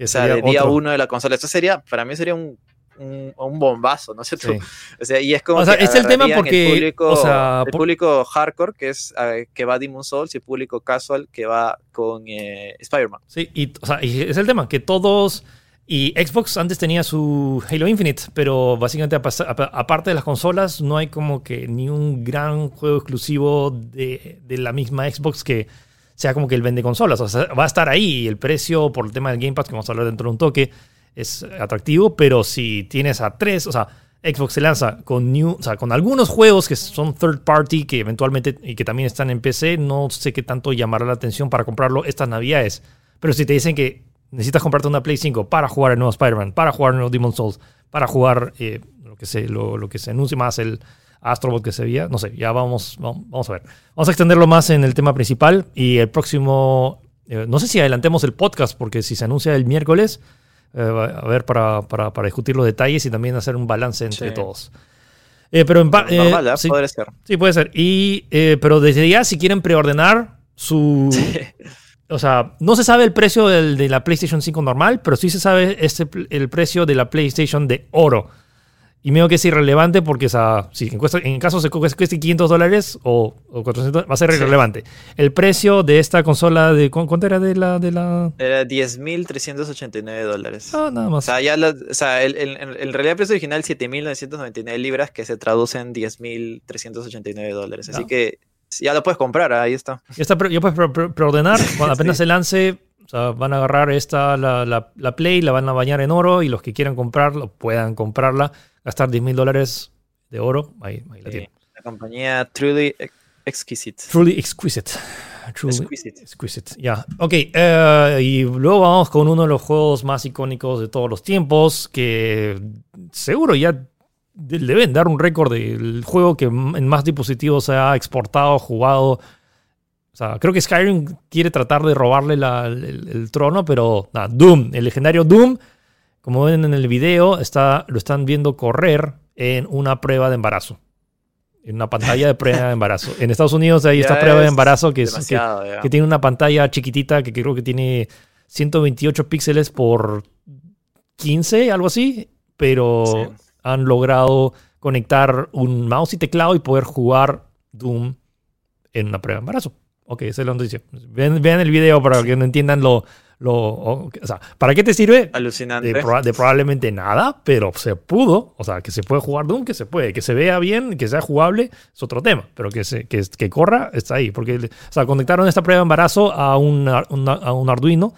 Speaker 2: o sea, de día uno de la consola. Esto sería, para mí sería un, un, bombazo, ¿no es cierto? O sea, y es como...
Speaker 1: O sea, es el tema porque...
Speaker 2: El público, el público hardcore, que es que va a Demon Souls, y el público casual, que va con eh, Spider-Man.
Speaker 1: Sí, y, o sea, y es el tema, que todos y Xbox antes tenía su Halo Infinite, pero básicamente aparte de las consolas no hay como que ni un gran juego exclusivo de, la misma Xbox que sea como que el vende consolas. O sea, va a estar ahí el precio por el tema del Game Pass, que vamos a hablar dentro de un toque, es atractivo, pero si tienes a tres, o sea, Xbox se lanza con, new, o sea, con algunos juegos que son third party que eventualmente y que también están en PC, no sé qué tanto llamará la atención para comprarlo estas navidades. Pero si te dicen que necesitas comprarte una Play 5 para jugar el nuevo Spider-Man, para jugar el nuevo Demon Souls, para jugar eh, lo, que se, lo, que se anuncia más el Astrobot que se veía. No sé, ya vamos, vamos, a ver. Vamos a extenderlo más en el tema principal y el próximo, eh, no sé si adelantemos el podcast porque si se anuncia el miércoles, eh, a ver, para, para, para, discutir los detalles y también hacer un balance entre todos. pero en
Speaker 2: Normal, sí, puede ser.
Speaker 1: Sí, puede ser. Y, pero desde ya, si quieren preordenar su, o sea, no se sabe el precio del, de la PlayStation 5 normal, pero sí se sabe este, el precio de la PlayStation de oro. Y me que es irrelevante porque, o sea, si en, en caso se cueste 500 dólares o, 400, va a ser irrelevante. El precio de esta consola, de ¿cuánto era de la...? De la...
Speaker 2: Era 10.389 dólares.
Speaker 1: Ah, nada más.
Speaker 2: O sea, ya o sea el, el, el, realidad precio original 7.999 libras que se traduce en 10.389 dólares. Así que ya lo puedes comprar, ahí está.
Speaker 1: Ya, está, ya puedes preordenar. Cuando apenas se lance, o sea, van a agarrar esta, la, la, Play, la van a bañar en oro y los que quieran comprarla, puedan comprarla, gastar 10 mil dólares de oro, ahí, ahí la tienen.
Speaker 2: La compañía Truly Exquisite.
Speaker 1: Truly Exquisite. Truly exquisite. exquisite. Ya, ok. Eh, y luego vamos con uno de los juegos más icónicos de todos los tiempos, que seguro ya deben dar un récord del juego que en más dispositivos se ha exportado, jugado. O sea, creo que Skyrim quiere tratar de robarle el, trono, pero Doom, el legendario Doom, como ven en el video, está, lo están viendo correr en una prueba de embarazo. En una pantalla de prueba de embarazo. En Estados Unidos hay esta prueba de embarazo que, es, que, tiene una pantalla chiquitita que creo que tiene 128 píxeles por 15, algo así, pero han logrado conectar un mouse y teclado y poder jugar Doom en una prueba de embarazo. Ok, esa es la noticia. Vean, el video para que no entiendan lo, lo, o, sea, ¿para qué te sirve?
Speaker 2: Alucinante.
Speaker 1: De, probablemente nada, pero se pudo. O sea, que se puede jugar Doom, que se puede. Que se vea bien, que sea jugable, es otro tema. Pero que, se, que, que corra, está ahí. Porque, o sea, conectaron esta prueba de embarazo a un, a un Arduino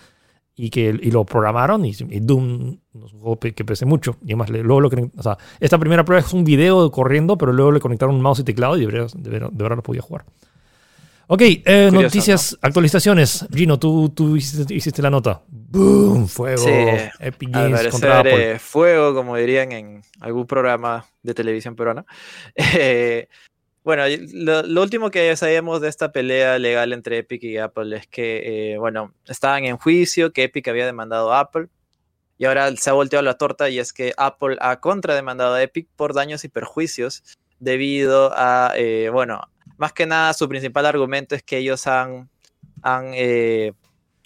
Speaker 1: y que y lo programaron y, Doom no es un juego que pese mucho. Y además luego lo o sea, esta primera prueba es un video corriendo pero luego le conectaron un mouse y teclado y de verdad, de verdad, lo podía jugar. Ok eh, noticias actualizaciones. Gino tú, tú hiciste, la nota. Boom fuego sí,
Speaker 2: Epic Games contra Apple. eh, fuego como dirían en algún programa de televisión peruana. Eh, bueno, lo, último que sabíamos de esta pelea legal entre Epic y Apple es que, eh, bueno, estaban en juicio, que Epic había demandado a Apple y ahora se ha volteado la torta y es que Apple ha contrademandado a Epic por daños y perjuicios debido a, eh, bueno, más que nada su principal argumento es que ellos han, han eh,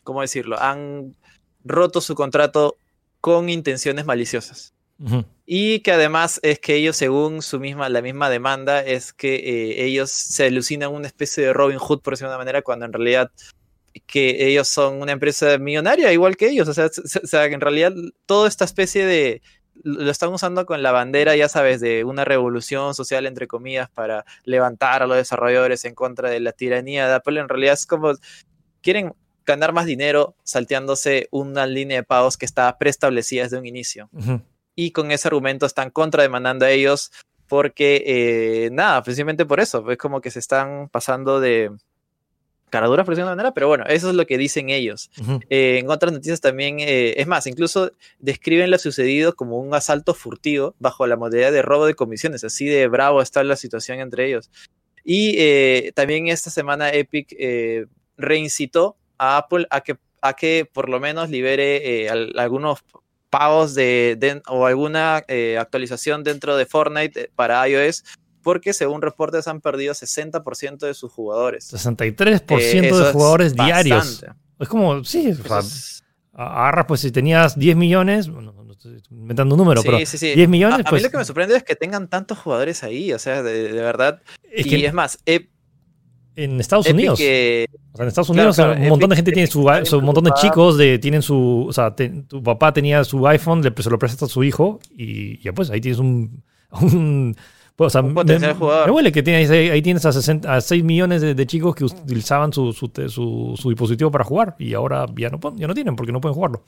Speaker 2: ¿cómo decirlo? Han roto su contrato con intenciones maliciosas. Y que además es que ellos, según su misma, la misma demanda, es que eh, ellos se alucinan una especie de Robin Hood, por decirlo de una manera, cuando en realidad que ellos son una empresa millonaria, igual que ellos. O sea, o sea, en realidad toda esta especie de... Lo están usando con la bandera, ya sabes, de una revolución social, entre comillas, para levantar a los desarrolladores en contra de la tiranía de Apple. En realidad es como... Quieren ganar más dinero salteándose una línea de pagos que estaba preestablecida desde un inicio y con ese argumento están contrademandando a ellos porque, eh, nada, precisamente por eso, es como que se están pasando de caraduras por decirlo de manera, pero bueno, eso es lo que dicen ellos. Eh, en otras noticias también, eh, es más, incluso describen lo sucedido como un asalto furtivo bajo la modalidad de robo de comisiones, así de bravo está la situación entre ellos. Y también esta semana Epic reincitó a Apple a que, a que por lo menos libere algunos pagos de, o alguna eh, actualización dentro de Fortnite eh, para iOS, porque según reportes han perdido 60% de sus jugadores.
Speaker 1: 63% eh, de jugadores diarios. Es como, sí, agarras, pues si tenías 10 millones, bueno, no estoy inventando un número, pero 10 millones. A,
Speaker 2: pues, mí lo que me sorprende es que tengan tantos jugadores ahí, o sea, de, verdad. y es más,
Speaker 1: en Estados Unidos. en Estados Unidos un montón de gente tiene su, un montón de chicos de, tienen su, o sea, tu papá tenía su iPhone, le, se lo presta a su hijo y ya pues ahí tienes un, un pues, o sea, me, huele que tienes, ahí tienes a, 60, 6 millones de, chicos que utilizaban su, su, su, dispositivo para jugar y ahora ya no, ya no tienen porque no pueden jugarlo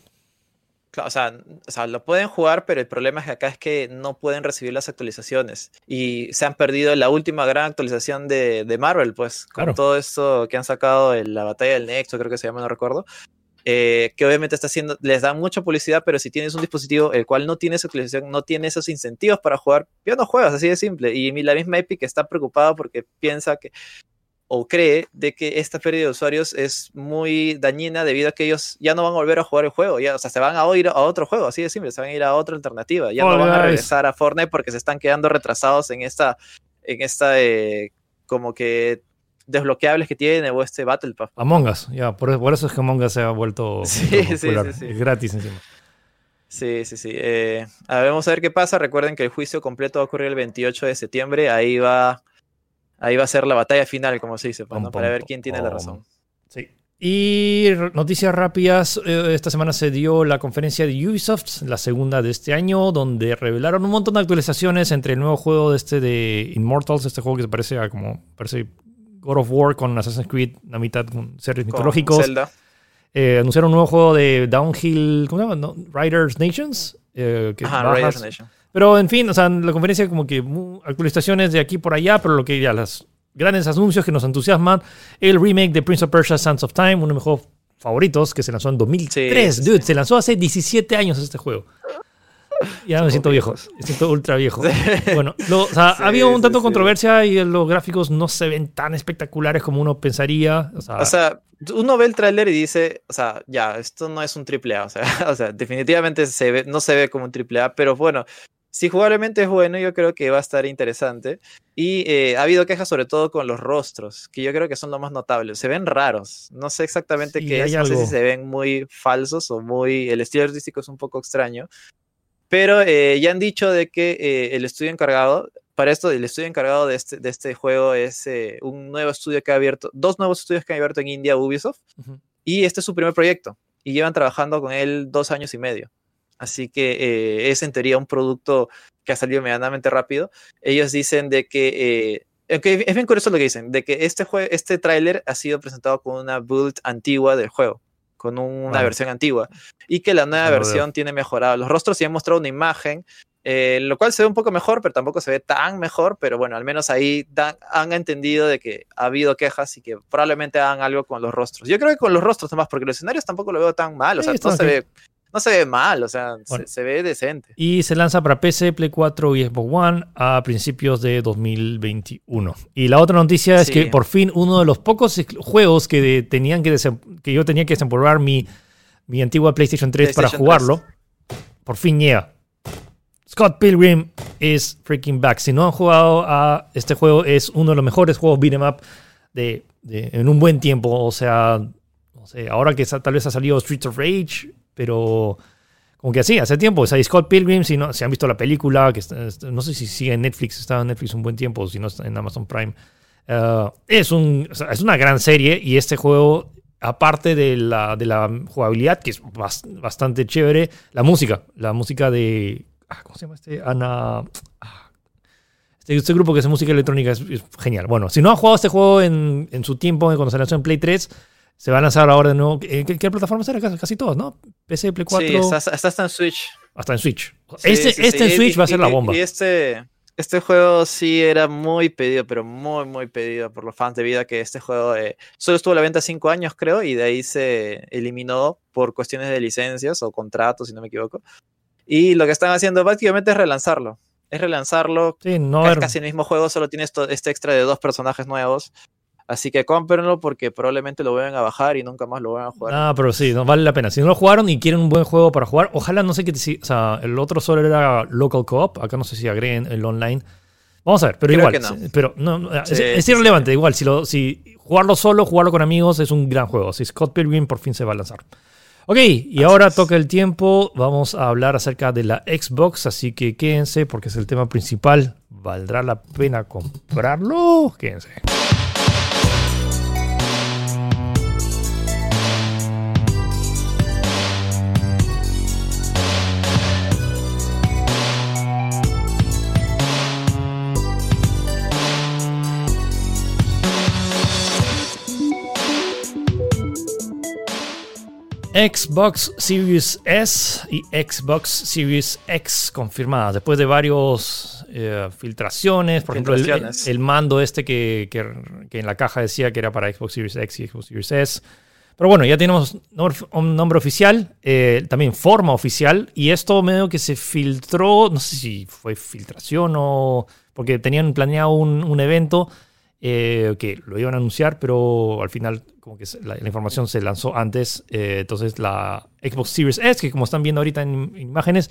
Speaker 2: o sea, o sea, lo pueden jugar, pero el problema es que acá es que no pueden recibir las actualizaciones. Y se han perdido la última gran actualización de, de Marvel, pues, con todo esto que han sacado en la batalla del Nexo, creo que se llama, no recuerdo. Eh, que obviamente está haciendo, les da mucha publicidad, pero si tienes un dispositivo el cual no tiene esa actualización, no tiene esos incentivos para jugar, ya no juegas, así de simple. Y la misma Epic está preocupada porque piensa que o cree de que esta pérdida de usuarios es muy dañina debido a que ellos ya no van a volver a jugar el juego, ya, o sea, se van a ir a otro juego, así de simple, se van a ir a otra alternativa, ya no van a regresar a Fortnite porque se están quedando retrasados en esta, en esta, eh, como que desbloqueables que tiene o este Battle Pass.
Speaker 1: Among Us, ya, por, eso es que Among Us se ha vuelto popular, es gratis encima.
Speaker 2: Sí, sí, sí. Eh, a ver, vamos a ver qué pasa. Recuerden que el juicio completo va a ocurrir el 28 de septiembre. Ahí va ahí va a ser la batalla final, como se dice, pues, para ver quién tiene la razón.
Speaker 1: Sí. Y noticias rápidas, eh, esta semana se dio la conferencia de Ubisoft, la segunda de este año, donde revelaron un montón de actualizaciones entre el nuevo juego de este de Immortals, este juego que se parece a como parece God of War con Assassin's Creed, la mitad con series
Speaker 2: con
Speaker 1: mitológicos.
Speaker 2: Zelda.
Speaker 1: Eh, anunciaron un nuevo juego de Downhill, ¿cómo se llama? No, Riders Nations. eh, que
Speaker 2: Ajá,
Speaker 1: bajas-
Speaker 2: Raiders Nation.
Speaker 1: Pero en fin, o sea, la conferencia como que actualizaciones de aquí por allá, pero lo que ya las grandes anuncios que nos entusiasman, el remake de Prince of Persia Sands of Time, uno de mis juegos favoritos que se lanzó en 2003,
Speaker 2: Sí,
Speaker 1: dude,
Speaker 2: sí.
Speaker 1: se lanzó hace 17 años este juego. Ya me siento viejo, me siento ultra viejo. Bueno, lo- o sea,
Speaker 2: Sí,
Speaker 1: ha habido un tanto
Speaker 2: sí.
Speaker 1: controversia y los gráficos no se ven tan espectaculares como uno pensaría. O sea,
Speaker 2: O sea, uno ve el tráiler y dice, o sea, ya, esto no es un triple A, o sea, o sea, definitivamente se ve, no se ve como un triple A, pero bueno, si jugablemente es bueno, yo creo que va a estar interesante. Y eh, ha habido quejas sobre todo con los rostros, que yo creo que son lo más notable. Se ven raros, no sé exactamente
Speaker 1: Sí,
Speaker 2: qué es, no sé si se ven muy falsos o muy, el estilo artístico es un poco extraño. Pero eh, ya han dicho de que eh, el estudio encargado, para esto, el estudio encargado de este, de este juego es un nuevo estudio que ha abierto, dos nuevos estudios que han abierto en India, Ubisoft, y este es su primer proyecto, y llevan trabajando con él dos años y medio. Así que eh, es en teoría un producto que ha salido medianamente rápido. Ellos dicen de que, eh, es bien curioso lo que dicen, de que este, jue- este tráiler ha sido presentado con una build antigua del juego, con una versión antigua, y que la nueva versión tiene mejorado los rostros y han mostrado una imagen, eh, lo cual se ve un poco mejor, pero tampoco se ve tan mejor, pero bueno, al menos ahí dan- han entendido de que ha habido quejas y que probablemente hagan algo con los rostros. Yo creo que con los rostros nomás, porque los escenarios tampoco lo veo tan mal, o sea, no se ve, no se ve mal, o sea, se-
Speaker 1: Bueno.
Speaker 2: se, ve decente.
Speaker 1: Y se lanza para PC, Play 4 y Xbox One a principios de 2021. Y la otra noticia es
Speaker 2: Sí.
Speaker 1: que por fin uno de los pocos juegos que, de- tenían que, que yo tenía que desempolvar mi, mi antigua PlayStation 3 para jugarlo, por fin llega. Scott Pilgrim is freaking back. Si no han jugado a este juego, es uno de los mejores juegos beat'em up de, de- en un buen tiempo. O sea, no sé, ahora que tal vez ha salido Streets of Rage, pero como que así, hace tiempo. O sea, Scott Pilgrim, si no, si han visto la película, que no sé si sigue en Netflix, estaba en Netflix un buen tiempo, si no está en Amazon Prime. eh, es, un, es una gran serie y este juego, aparte de la, de la jugabilidad, que es bas- bastante chévere, la música, la música de... ah, ¿Cómo se llama este? Ana... ah, Este, este grupo que hace música electrónica es, es genial. Bueno, si no han jugado este juego en, en su tiempo, cuando se lanzó en Play 3, se va a lanzar ahora de nuevo. ¿Qué, qué, qué plataformas era? Casi, casi todas, ¿no? PC, Play 4,
Speaker 2: Sí, hasta en Switch.
Speaker 1: hasta en Switch.
Speaker 2: Sí,
Speaker 1: este
Speaker 2: sí,
Speaker 1: este en
Speaker 2: Y-
Speaker 1: Switch va a ser
Speaker 2: y-
Speaker 1: la bomba.
Speaker 2: Y este, este juego sí era muy pedido, pero muy, muy pedido por los fans debido a que este juego eh, solo estuvo a la venta cinco años, creo, y de ahí se eliminó por cuestiones de licencias o contratos, si no me equivoco. Y lo que están haciendo básicamente es relanzarlo. Es relanzarlo.
Speaker 1: Sí, no
Speaker 2: es casi el mismo juego, solo tiene esto, este extra de dos personajes nuevos. Así que cómprenlo porque probablemente lo vuelvan a bajar y nunca más lo van a jugar.
Speaker 1: Ah, pero sí, no vale la pena. Si no lo jugaron y quieren un buen juego para jugar, ojalá no sé qué. O sea, el otro solo era local co-op. Acá no sé si agreguen el online. Vamos a ver, pero
Speaker 2: Creo
Speaker 1: igual.
Speaker 2: no.
Speaker 1: Pero no, es,
Speaker 2: Sí,
Speaker 1: es
Speaker 2: sí,
Speaker 1: irrelevante. Igual, si, lo, si jugarlo solo, jugarlo con amigos es un gran juego. Si Scott Pilgrim por fin se va a lanzar. Ok, y ahora
Speaker 2: es.
Speaker 1: toca el tiempo. Vamos a hablar acerca de la Xbox. Así que quédense porque es el tema principal. ¿Valdrá la pena comprarlo? Quédense. Xbox Series S y Xbox Series X confirmadas. Después de varios eh, filtraciones, por ejemplo, el, mando este que, que- que en la caja decía que era para Xbox Series X y Xbox Series S. Pero bueno, ya tenemos un nombre oficial, eh, también forma oficial, y esto medio que se filtró, no sé si fue filtración o porque tenían planeado un, un evento eh, que lo iban a anunciar, pero al final como que la, la información se lanzó antes. eh, entonces la Xbox Series S, que como están viendo ahorita en, en imágenes,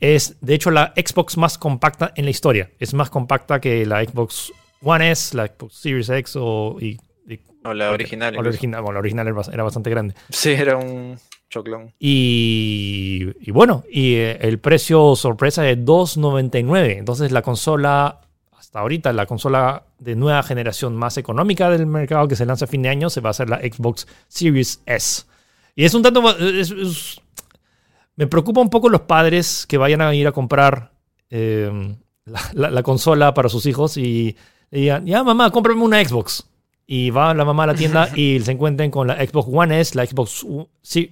Speaker 1: es de hecho la Xbox más compacta en la historia. Es más compacta que la Xbox One S, la Xbox Series X o... Y, y-
Speaker 2: O la original.
Speaker 1: o la original, bueno, la original era bas- era bastante grande.
Speaker 2: Sí, era un choclón.
Speaker 1: Y, y bueno, y eh, el precio sorpresa de 2.99. Entonces la consola, hasta ahorita, la consola de nueva generación más económica del mercado que se lanza a fin de año se va a ser la Xbox Series S. Y es un tanto... es- es- me preocupa un poco los padres que vayan a ir a comprar eh, la, la- la consola para sus hijos y le digan, ya mamá, cómprame una Xbox. y va la mamá a la tienda y se encuentren con la Xbox One S, la Xbox... U- Sí,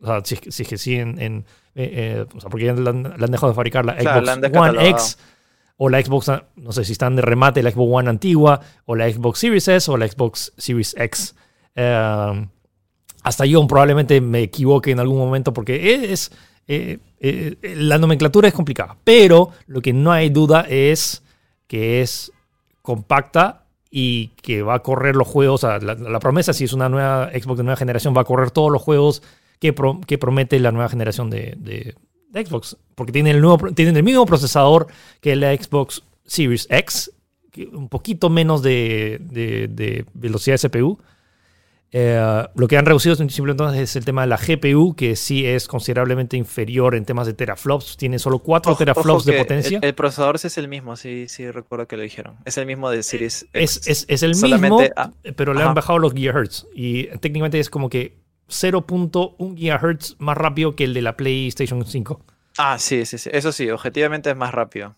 Speaker 1: o sea, si, si es que sí en... en- eh, eh, o sea, porque ya la han, la han dejado de fabricar la Xbox One. X o la Xbox, no sé si están de remate, la Xbox One antigua o la Xbox Series S o la Xbox Series X. Eh, hasta yo probablemente me equivoque en algún momento porque es... eh, eh, la nomenclatura es complicada, pero lo que no hay duda es que es compacta y que va a correr los juegos. o sea, la, promesa, si es una nueva Xbox de nueva generación, va a correr todos los juegos que, pro- que promete la nueva generación de- de Xbox. Porque tienen el, nuevo, tienen el mismo procesador que la Xbox Series X, un poquito menos de, de- de velocidad de CPU. Eh, lo que han reducido simplemente entonces es el tema de la GPU, que sí es considerablemente inferior en temas de teraflops. Tiene solo 4
Speaker 2: Ojo-
Speaker 1: teraflops
Speaker 2: ojo
Speaker 1: de potencia.
Speaker 2: El, el procesador es el mismo, sí, sí recuerdo que lo dijeron. Es el mismo de Series
Speaker 1: es,
Speaker 2: X.
Speaker 1: es, es el mismo,
Speaker 2: ah,
Speaker 1: pero le
Speaker 2: ajá.
Speaker 1: han bajado los gigahertz. Y técnicamente es como que 0.1 gigahertz más rápido que el de la PlayStation 5.
Speaker 2: Ah, sí, sí, sí. Eso sí, objetivamente es más rápido.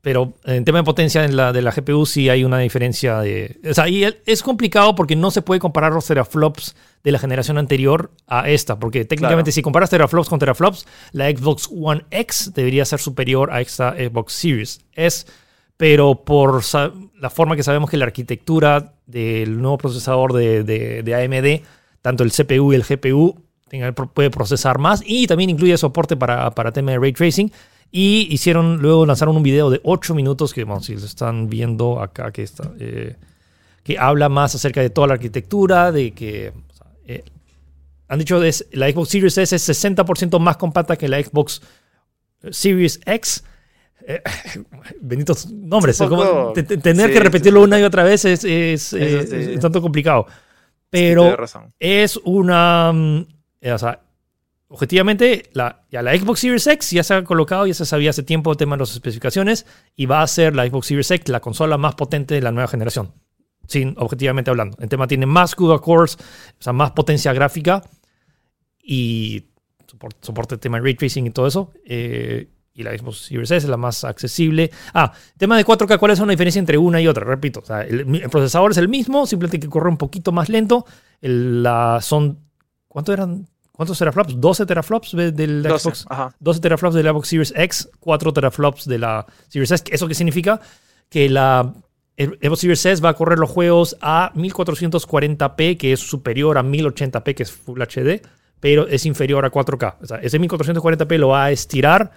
Speaker 1: Pero en tema de potencia en la, de la GPU sí hay una diferencia de... O sea, y es complicado porque no se puede comparar los teraflops de la generación anterior a esta. Porque técnicamente
Speaker 2: Claro.
Speaker 1: si comparas teraflops con teraflops, la Xbox One X debería ser superior a esta Xbox Series S. Pero por la forma que sabemos que la arquitectura del nuevo procesador de, de- de AMD, tanto el CPU y el GPU, tenga- puede procesar más y también incluye soporte para, para tema de ray tracing. Y hicieron, luego lanzaron un video de 8 minutos que, bueno, si lo están viendo acá, que está, eh, que habla más acerca de toda la arquitectura, de que o sea, eh, han dicho que la Xbox Series S es 60% más compacta que la Xbox Series X. Eh, benditos nombres, como tener
Speaker 2: sí,
Speaker 1: que repetirlo
Speaker 2: sí.
Speaker 1: una y otra vez es, es, tanto complicado. Pero
Speaker 2: razón.
Speaker 1: es una. mm, eh, o sea, objetivamente, la, ya la Xbox Series X ya se ha colocado, ya se sabía hace tiempo el tema de las especificaciones, y va a ser la Xbox Series X la consola más potente de la nueva generación. Sin, objetivamente hablando. El tema tiene más CUDA cores, o sea, más potencia gráfica y soporte, soporte el tema de ray tracing y todo eso. eh, y la Xbox Series S es la más accesible. Ah, tema de 4K, ¿cuál es la diferencia entre una y otra? Repito, o sea, el, el procesador es el mismo, simplemente que corre un poquito más lento. El- la, son, ¿cuánto eran? ¿Cuántos teraflops? 12 teraflops de- del
Speaker 2: 12,
Speaker 1: Xbox.
Speaker 2: Ajá.
Speaker 1: 12 teraflops de la Xbox Series X, 4 teraflops de la Series S. ¿Eso qué significa? Que la Xbox Series S va a correr los juegos a 1440p, que es superior a 1080p, que es Full HD, pero es inferior a 4K. O sea, ese 1440p lo va a estirar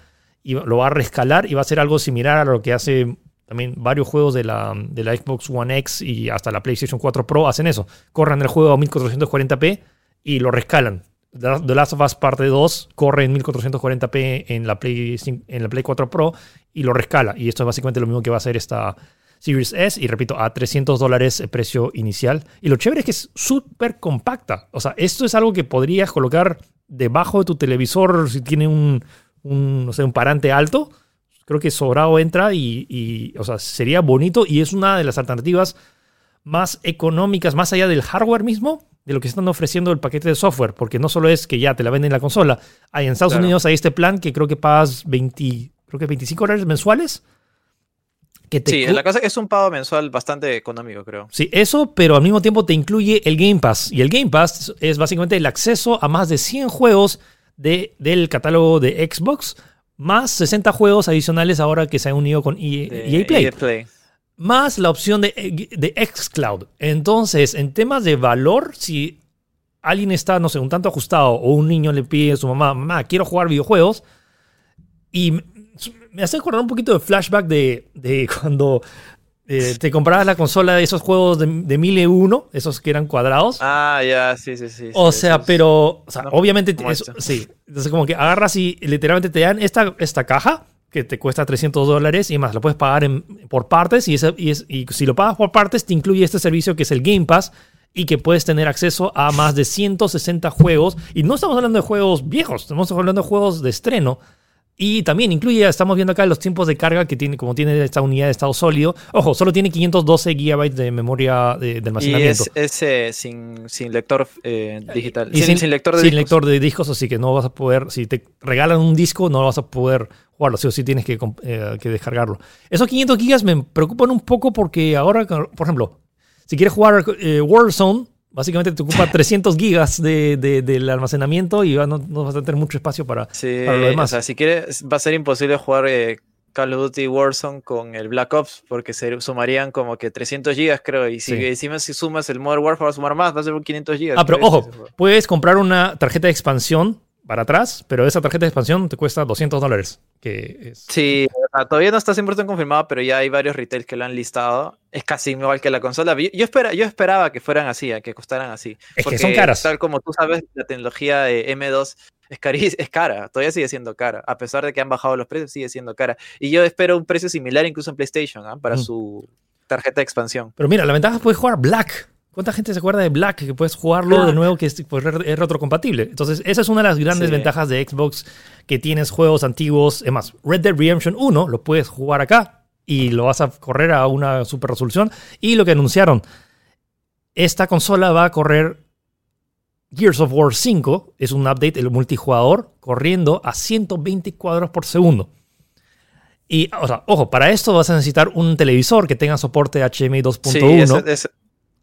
Speaker 1: y lo va a rescalar y va a ser algo similar a lo que hace también varios juegos de la, de la Xbox One X y hasta la PlayStation 4 Pro hacen eso. Corran el juego a 1440p y lo rescalan. The Last of Us Parte 2 corre en 1440p en la, Play, en la Play 4 Pro y lo rescala. Y esto es básicamente lo mismo que va a hacer esta Series S. Y repito, a 300 dólares el precio inicial. Y lo chévere es que es súper compacta. O sea, esto es algo que podrías colocar debajo de tu televisor si tiene un, un, no sé, un parante alto. Creo que sobrado entra y, y, o sea, sería bonito y es una de las alternativas más económicas, más allá del hardware mismo, de lo que están ofreciendo el paquete de software, porque no solo es que ya te la venden en la consola, hay en Estados
Speaker 2: Claro.
Speaker 1: Unidos hay este plan que creo que pagas 20, creo que 25 dólares mensuales. Que te
Speaker 2: Sí, la cosa es un pago mensual bastante económico, creo.
Speaker 1: Sí, eso, pero al mismo tiempo te incluye el Game Pass. Y el Game Pass es básicamente el acceso a más de 100 juegos de, del catálogo de Xbox, más 60 juegos adicionales ahora que se han unido con EA,
Speaker 2: De
Speaker 1: EA Play
Speaker 2: EA Play.
Speaker 1: más la opción de, de Xcloud. Entonces, en temas de valor, si alguien está, no sé, un tanto ajustado o un niño le pide a su mamá, mamá, quiero jugar videojuegos, y me- me hace acordar un poquito de flashback de, de cuando eh, te comprabas la consola de esos juegos de, de 1001, esos que eran cuadrados.
Speaker 2: Ah, ya, sí, sí, sí.
Speaker 1: O
Speaker 2: sí,
Speaker 1: sea, pero, o sea,
Speaker 2: No,
Speaker 1: obviamente, eso- sí. Entonces, como que agarras y literalmente te dan esta, esta caja que te cuesta 300 dólares y más, la puedes pagar en- por partes y, y, es- y si lo pagas por partes te incluye este servicio que es el Game Pass y que puedes tener acceso a más de 160 juegos. Y no estamos hablando de juegos viejos, estamos hablando de juegos de estreno. Y también incluye, estamos viendo acá los tiempos de carga que tiene, como tiene esta unidad de estado sólido. Ojo, solo tiene 512 gigabytes de memoria de, de
Speaker 2: Y
Speaker 1: almacenamiento.
Speaker 2: es, es, eh, sin, sin lector eh, digital.
Speaker 1: Y
Speaker 2: sin, sin lector de
Speaker 1: sin
Speaker 2: discos.
Speaker 1: lector de discos, así que no vas a poder, si te regalan un disco, no vas a poder jugarlo, sí o sí tienes que, eh, que descargarlo. Esos 500 gigas me preocupan un poco porque ahora, por ejemplo, si quieres jugar eh, Warzone, básicamente te ocupa 300 gigas de, de- del almacenamiento y no, no vas a tener mucho espacio para,
Speaker 2: Sí,
Speaker 1: para lo
Speaker 2: o
Speaker 1: demás.
Speaker 2: sea, si quieres, va a ser imposible jugar eh, Call of Duty Warzone con el Black Ops, porque se sumarían como que 300 gigas, creo, y si
Speaker 1: Sí.
Speaker 2: encima si sumas el Modern Warfare va a sumar más, va a ser 500 gigas.
Speaker 1: Ah, pero
Speaker 2: creo,
Speaker 1: ojo, puedes comprar una tarjeta de expansión para atrás, pero esa tarjeta de expansión te cuesta 200 dólares. Que es,
Speaker 2: Sí, o sea, todavía no está 100% confirmado, pero ya hay varios retails que lo han listado. Es casi igual que la consola. Yo, yo, espera, yo esperaba que fueran así, a que costaran así.
Speaker 1: Es que
Speaker 2: porque
Speaker 1: son caras.
Speaker 2: Tal como tú sabes, la tecnología de M2 es, cari- es cara, todavía sigue siendo cara. A pesar de que han bajado los precios, sigue siendo cara. Y yo espero un precio similar incluso en PlayStation, ¿ah? para
Speaker 1: Mm.
Speaker 2: su tarjeta de expansión.
Speaker 1: Pero mira, la ventaja es que puedes jugar Black. ¿Cuánta gente se acuerda de Black? Que puedes jugarlo de
Speaker 2: Black.
Speaker 1: nuevo, que es, pues, es retrocompatible. Entonces, esa es una de las grandes
Speaker 2: Sí.
Speaker 1: ventajas de Xbox, que tienes juegos antiguos. Es más, Red Dead Redemption 1 lo puedes jugar acá y lo vas a correr a una super resolución. Y lo que anunciaron, esta consola va a correr Gears of War 5, es un update, el multijugador, corriendo a 120 cuadros por segundo. Y, o sea, ojo, para esto vas a necesitar un televisor que tenga soporte HDMI 2.1
Speaker 2: Sí,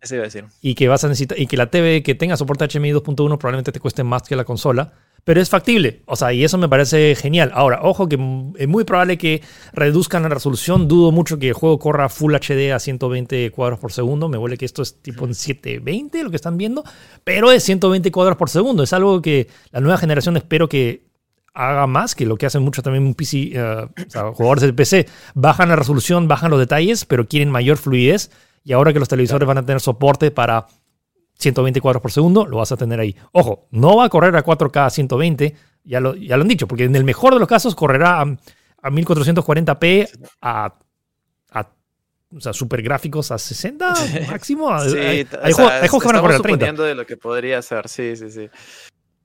Speaker 2: ese iba a decir.
Speaker 1: y que vas a necesitar y que la TV que tenga soporte HDMI 2.1 probablemente te cueste más que la consola, pero es factible. O sea, y eso me parece genial. Ahora, ojo que es muy probable que reduzcan la resolución. Dudo mucho que el juego corra Full HD a 120 cuadros por segundo. Me huele que esto es tipo en 720 lo que están viendo, pero es 120 cuadros por segundo. Es algo que la nueva generación espero que haga más que lo que hacen mucho también un PC, eh, o sea, jugadores del PC. Bajan la resolución, bajan los detalles, pero quieren mayor fluidez. Y ahora que los televisores van a tener soporte para 120 cuadros por segundo, lo vas a tener ahí. Ojo, no va a correr a 4K a 120, ya lo, ya lo han dicho, porque en el mejor de los casos correrá a, a 1440p a, a o sea, super gráficos a 60 máximo.
Speaker 2: Sí,
Speaker 1: hay,
Speaker 2: t-
Speaker 1: hay
Speaker 2: o
Speaker 1: juegos,
Speaker 2: sea,
Speaker 1: hay juegos que van a correr a 30.
Speaker 2: suponiendo de lo que podría ser, sí, sí, sí.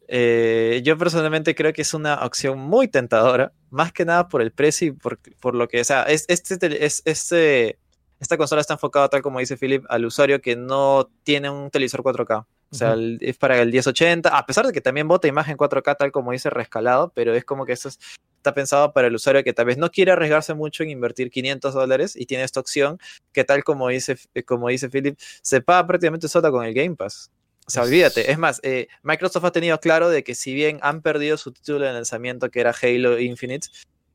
Speaker 2: Eh, yo personalmente creo que es una opción muy tentadora, más que nada por el precio y por, por lo que, o sea, es, este, es, este, esta consola está enfocada, tal como dice Philip, al usuario que no tiene un televisor 4K. O sea, es para el 1080, a pesar de que también bota imagen 4K, tal como dice rescalado, pero es como que eso es- está pensado para el usuario que tal vez no quiere arriesgarse mucho en invertir 500 dólares y tiene esta opción que tal como dice, como dice Philip, se paga prácticamente sola con el Game Pass. O sea, olvídate. Es más, eh, Microsoft ha tenido claro de que si bien han perdido su título de lanzamiento, que era Halo Infinite,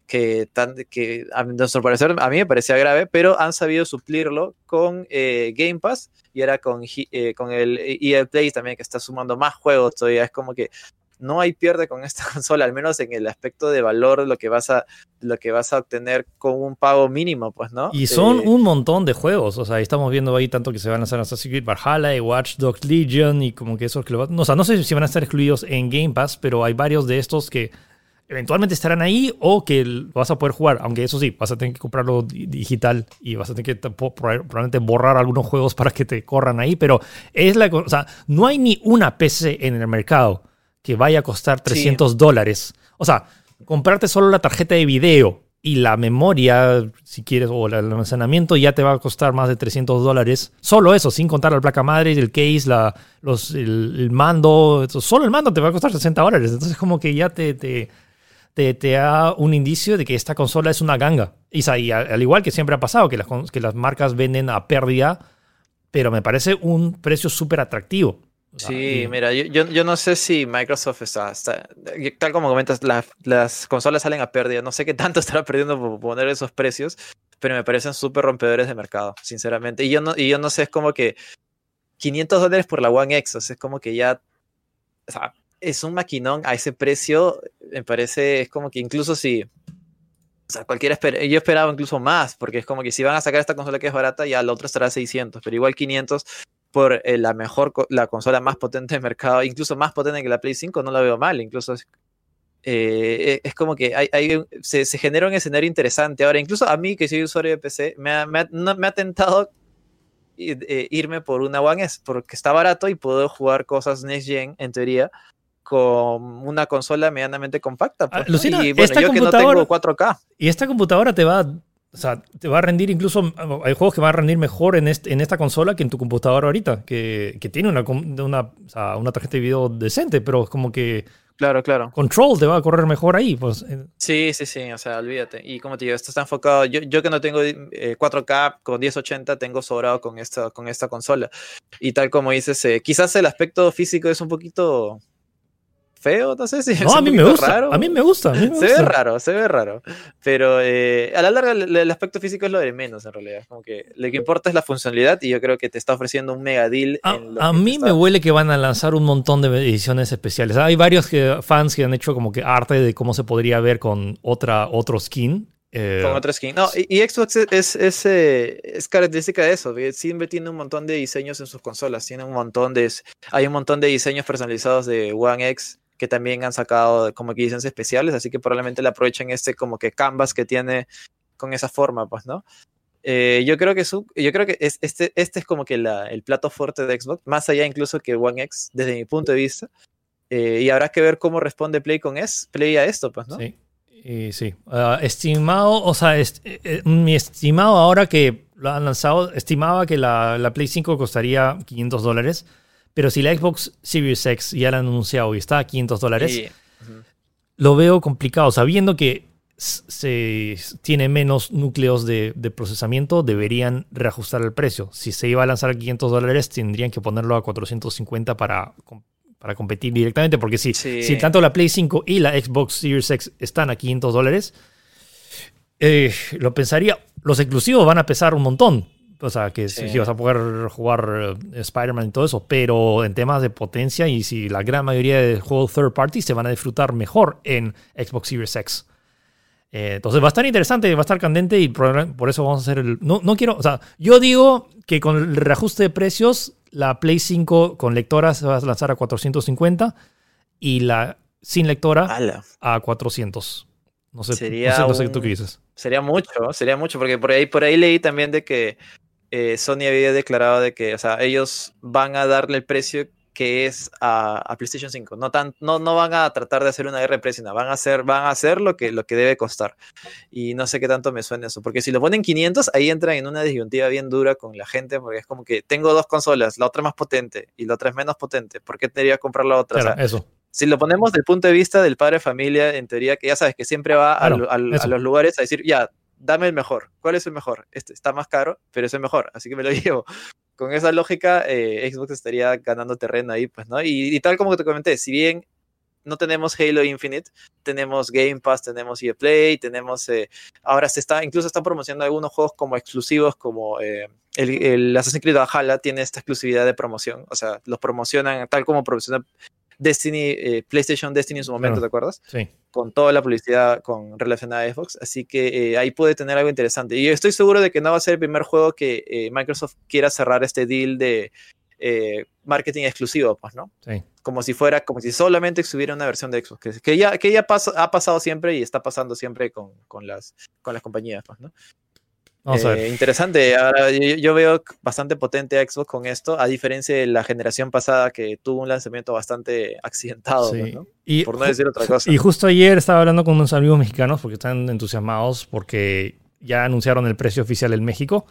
Speaker 2: que, tan, que a nuestro parecer, a mí me parecía grave, pero han sabido suplirlo con eh, Game Pass y ahora con, eh, con el EA Play también, que está sumando más juegos todavía. Es como que no hay pierde con esta consola, al menos en el aspecto de valor, lo que vas a, lo que vas a obtener con un pago mínimo, pues, ¿no?
Speaker 1: Y son
Speaker 2: Eh,
Speaker 1: un montón de juegos. O sea, estamos viendo ahí tanto que se van a lanzar Assassin's Creed Valhalla y Watch Dogs Legion y como que esos que lo van- O sea, no sé si van a estar excluidos en Game Pass, pero hay varios de estos que eventualmente estarán ahí o que vas a poder jugar. Aunque eso sí, vas a tener que comprarlo di- digital y vas a tener que probablemente borrar algunos juegos para que te corran ahí. Pero es la. O sea, no hay ni una PC en el mercado que vaya a costar 300 dólares. O sea, comprarte solo la tarjeta de video y la memoria, si quieres, o el almacenamiento ya te va a costar más de 300 dólares. Solo eso, sin contar la placa madre, el case, la, los, el, el mando. Solo el mando te va a costar 60 dólares. Entonces, como que ya te, te, te, te da un indicio de que esta consola es una ganga. Y, al al igual que siempre ha pasado, que las, que las marcas venden a pérdida, pero me parece un precio súper atractivo.
Speaker 2: Sí,
Speaker 1: y-
Speaker 2: mira, yo, yo, yo no sé si Microsoft está, está- tal como comentas, la- las consolas salen a pérdida, no sé qué tanto estará perdiendo por poner esos precios, pero me parecen súper rompedores de mercado, sinceramente. Y yo no, y yo no sé, es como que 500 dólares por la One X, o sea, es como que ya, o sea, es un maquinón a ese precio, me parece, es como que incluso si, o sea, cualquiera espera, yo esperaba incluso más, porque es como que si van a sacar esta consola que es barata, ya la otra estará a 600, pero igual 500 por eh, la mejor, la consola más potente del mercado, incluso más potente que la Play 5, no la veo mal, incluso es, eh, como que hay, hay se, genera un escenario interesante. Ahora, incluso a mí, que soy usuario de PC, me ha, me no- me ha tentado eh, irme por una One S, porque está barato y puedo jugar cosas Next Gen, en teoría, con una consola medianamente compacta. pues, ¿no?
Speaker 1: Lucina,
Speaker 2: y bueno,
Speaker 1: esta
Speaker 2: yo que no
Speaker 1: computadora-
Speaker 2: tengo 4K.
Speaker 1: Y esta computadora te va, o sea, te va a rendir incluso, hay juegos que van a rendir mejor en, este- en esta consola que en tu computadora ahorita, que, que tiene una, una, o sea, una tarjeta de video decente, pero es como que
Speaker 2: Claro, claro.
Speaker 1: Control te va a correr mejor ahí. Pues. eh,
Speaker 2: Sí, sí, sí, o sea, olvídate. Y como te digo, esto está enfocado. Yo, yo que no tengo eh, 4K con 1080, tengo sobrado con esta, con esta consola. Y tal como dices, eh, quizás el aspecto físico es un poquito feo, no sé si es
Speaker 1: No, a mí me gusta.
Speaker 2: raro.
Speaker 1: A mí me gusta. a mí me
Speaker 2: Se ve
Speaker 1: gusta.
Speaker 2: raro, se ve raro. Pero eh, a la larga el, el aspecto físico es lo de menos en realidad. Como que lo que importa es la funcionalidad y yo creo que te está ofreciendo un mega deal.
Speaker 1: A,
Speaker 2: en lo
Speaker 1: a
Speaker 2: que
Speaker 1: mí me huele que van a lanzar un montón de ediciones especiales. Hay varios que- fans que han hecho como que arte de cómo se podría ver con otra, otro skin. Eh,
Speaker 2: Con otro skin. No, y, y Xbox es, es, es, eh, es característica de eso. Siempre tiene un montón de diseños en sus consolas. Tiene un montón de. Hay un montón de diseños personalizados de One X que también han sacado como que diseños especiales. Así que probablemente le aprovechen este como que canvas que tiene con esa forma, pues, ¿no? Eh, yo creo que su, yo creo que es, este, este es como que la, el plato fuerte de Xbox, más allá incluso que One X, desde mi punto de vista. Eh, y habrá que ver cómo responde Play con es, Play a esto, pues, ¿no?
Speaker 1: Sí. Y sí. Ah, estimado, o sea, est- eh, eh, mi estimado ahora que lo han lanzado, estimaba que la, la Play 5 costaría 500 dólares. Pero si la Xbox Series X ya la han anunciado y está a 500 dólares, lo veo complicado. Sabiendo que se tiene menos núcleos de, de procesamiento, deberían reajustar el precio. Si se iba a lanzar a 500 dólares, tendrían que ponerlo a 450 para, para competir directamente. Porque si,
Speaker 2: Sí.
Speaker 1: si tanto la Play 5 y la Xbox Series X están a 500 dólares, eh, lo pensaría. Los exclusivos van a pesar un montón. O sea, que
Speaker 2: Sí.
Speaker 1: si vas a poder jugar eh, Spider-Man y todo eso, pero en temas de potencia y si la gran mayoría de juegos third party se van a disfrutar mejor en Xbox Series X. Eh, entonces va a estar interesante, va a estar candente y por, por eso vamos a hacer el... No, no quiero, o sea, yo digo que con el reajuste de precios, la Play 5 con lectora se va a lanzar a 450 y la sin lectora
Speaker 2: Ala.
Speaker 1: a 400. No sé,
Speaker 2: Sería
Speaker 1: no sé, no sé
Speaker 2: un-
Speaker 1: tú qué dices.
Speaker 2: Sería mucho, sería mucho, porque por ahí, por ahí leí también de que eh, Sony había declarado de que, o sea, ellos van a darle el precio que es a, a PlayStation 5. No, tan, no, no van a tratar de hacer una guerra de precio, no, van a hacer, van a hacer lo que, lo que debe costar. Y no sé qué tanto me suena eso, porque si lo ponen 500, ahí entran en una disyuntiva bien dura con la gente, porque es como que tengo dos consolas, la otra más potente y la otra es menos potente, ¿por qué tendría que comprar la otra? O sea,
Speaker 1: Claro, eso.
Speaker 2: si lo ponemos del punto de vista del padre de familia, en teoría, que ya sabes que siempre va a,
Speaker 1: Claro,
Speaker 2: los lugares a decir, ya, dame el mejor. ¿Cuál es el mejor? Este está más caro, pero es el mejor, así que me lo llevo. Con esa lógica, eh, Xbox estaría ganando terreno ahí, pues, ¿no? Y, tal como te comenté, si bien no tenemos Halo Infinite, tenemos Game Pass, tenemos EA Play, tenemos, eh, ahora se está, incluso están promocionando algunos juegos como exclusivos, como eh, el, Assassin's Creed Valhalla tiene esta exclusividad de promoción, o sea, los promocionan tal como promociona Destiny, eh, PlayStation Destiny en su momento,
Speaker 1: Claro.
Speaker 2: ¿te acuerdas?
Speaker 1: Sí.
Speaker 2: Con toda la publicidad con relacionada a Xbox, así que eh, ahí puede tener algo interesante. Y estoy seguro de que no va a ser el primer juego que eh, Microsoft quiera cerrar este deal de marketing exclusivo, pues, ¿no?
Speaker 1: Sí.
Speaker 2: Como si fuera, como si solamente estuviera una versión de Xbox, que, que ya, que ya pasa- ha pasado siempre y está pasando siempre con, con las, con las compañías, pues, ¿no?
Speaker 1: Vamos a
Speaker 2: Eh,
Speaker 1: ver.
Speaker 2: interesante. Ahora yo, yo veo bastante potente a Xbox con esto, a diferencia de la generación pasada que tuvo un lanzamiento bastante accidentado,
Speaker 1: Sí.
Speaker 2: ¿no?
Speaker 1: Y,
Speaker 2: por no decir otra cosa.
Speaker 1: y justo ayer estaba hablando con unos amigos mexicanos porque están entusiasmados porque ya anunciaron el precio oficial en México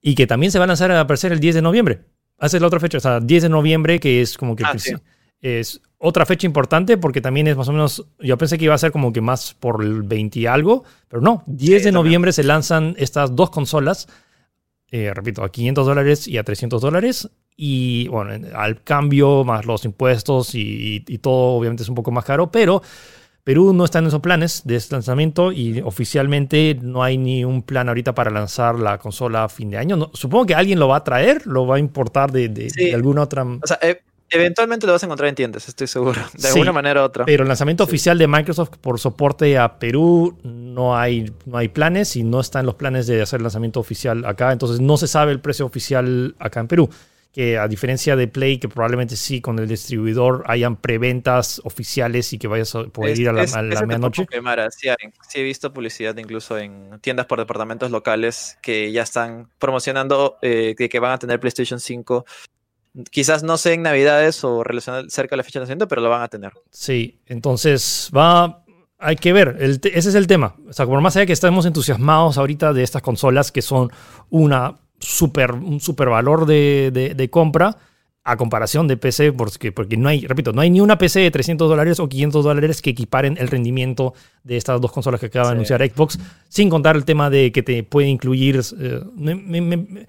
Speaker 1: y que también se va a lanzar a aparecer el 10 de noviembre. Es la otra fecha, o sea, 10 de noviembre, que es como que
Speaker 2: Ah, sí.
Speaker 1: Es otra fecha importante porque también es más o menos, yo pensé que iba a ser como que más por el 20 y algo, pero no, 10 de noviembre se lanzan estas dos consolas, eh, repito, a 500 dólares y a 300 dólares. Y bueno, en- al cambio, más los impuestos y, y todo, obviamente es un poco más caro, pero Perú no está en esos planes de este lanzamiento y oficialmente no hay ni un plan ahorita para lanzar la consola a fin de año. No- supongo que alguien lo va a traer, lo va a importar de, de-
Speaker 2: Sí.
Speaker 1: de alguna otra.
Speaker 2: O sea, e- eventualmente lo vas a encontrar en tiendas, estoy seguro. De
Speaker 1: Sí.
Speaker 2: alguna manera u otra.
Speaker 1: Pero el lanzamiento
Speaker 2: Sí.
Speaker 1: oficial de Microsoft por soporte a Perú no hay, no hay planes y no están los planes de hacer el lanzamiento oficial acá. Entonces no se sabe el precio oficial acá en Perú. Que a diferencia de Play, que probablemente sí con el distribuidor hayan preventas oficiales y que vayas a poder
Speaker 2: Es-
Speaker 1: ir a la,
Speaker 2: es-
Speaker 1: a la medianoche.
Speaker 2: Sí. Sí he visto publicidad incluso en tiendas por departamentos locales que ya están promocionando eh, de que van a tener PlayStation 5. Quizás no sé en Navidades o relacionado cerca de la fecha de nacimiento, pero lo van a tener.
Speaker 1: Sí, entonces va. Hay que ver, el ese es el tema. O sea, por más allá que estamos entusiasmados ahorita de estas consolas que son una super, un super valor de, de- de compra, a comparación de PC, porque, porque no hay, repito, no hay ni una PC de 300 dólares o 500 dólares que equiparen el rendimiento de estas dos consolas que acaba de anunciar Xbox, sin contar el tema de que te puede incluir... Eh, me,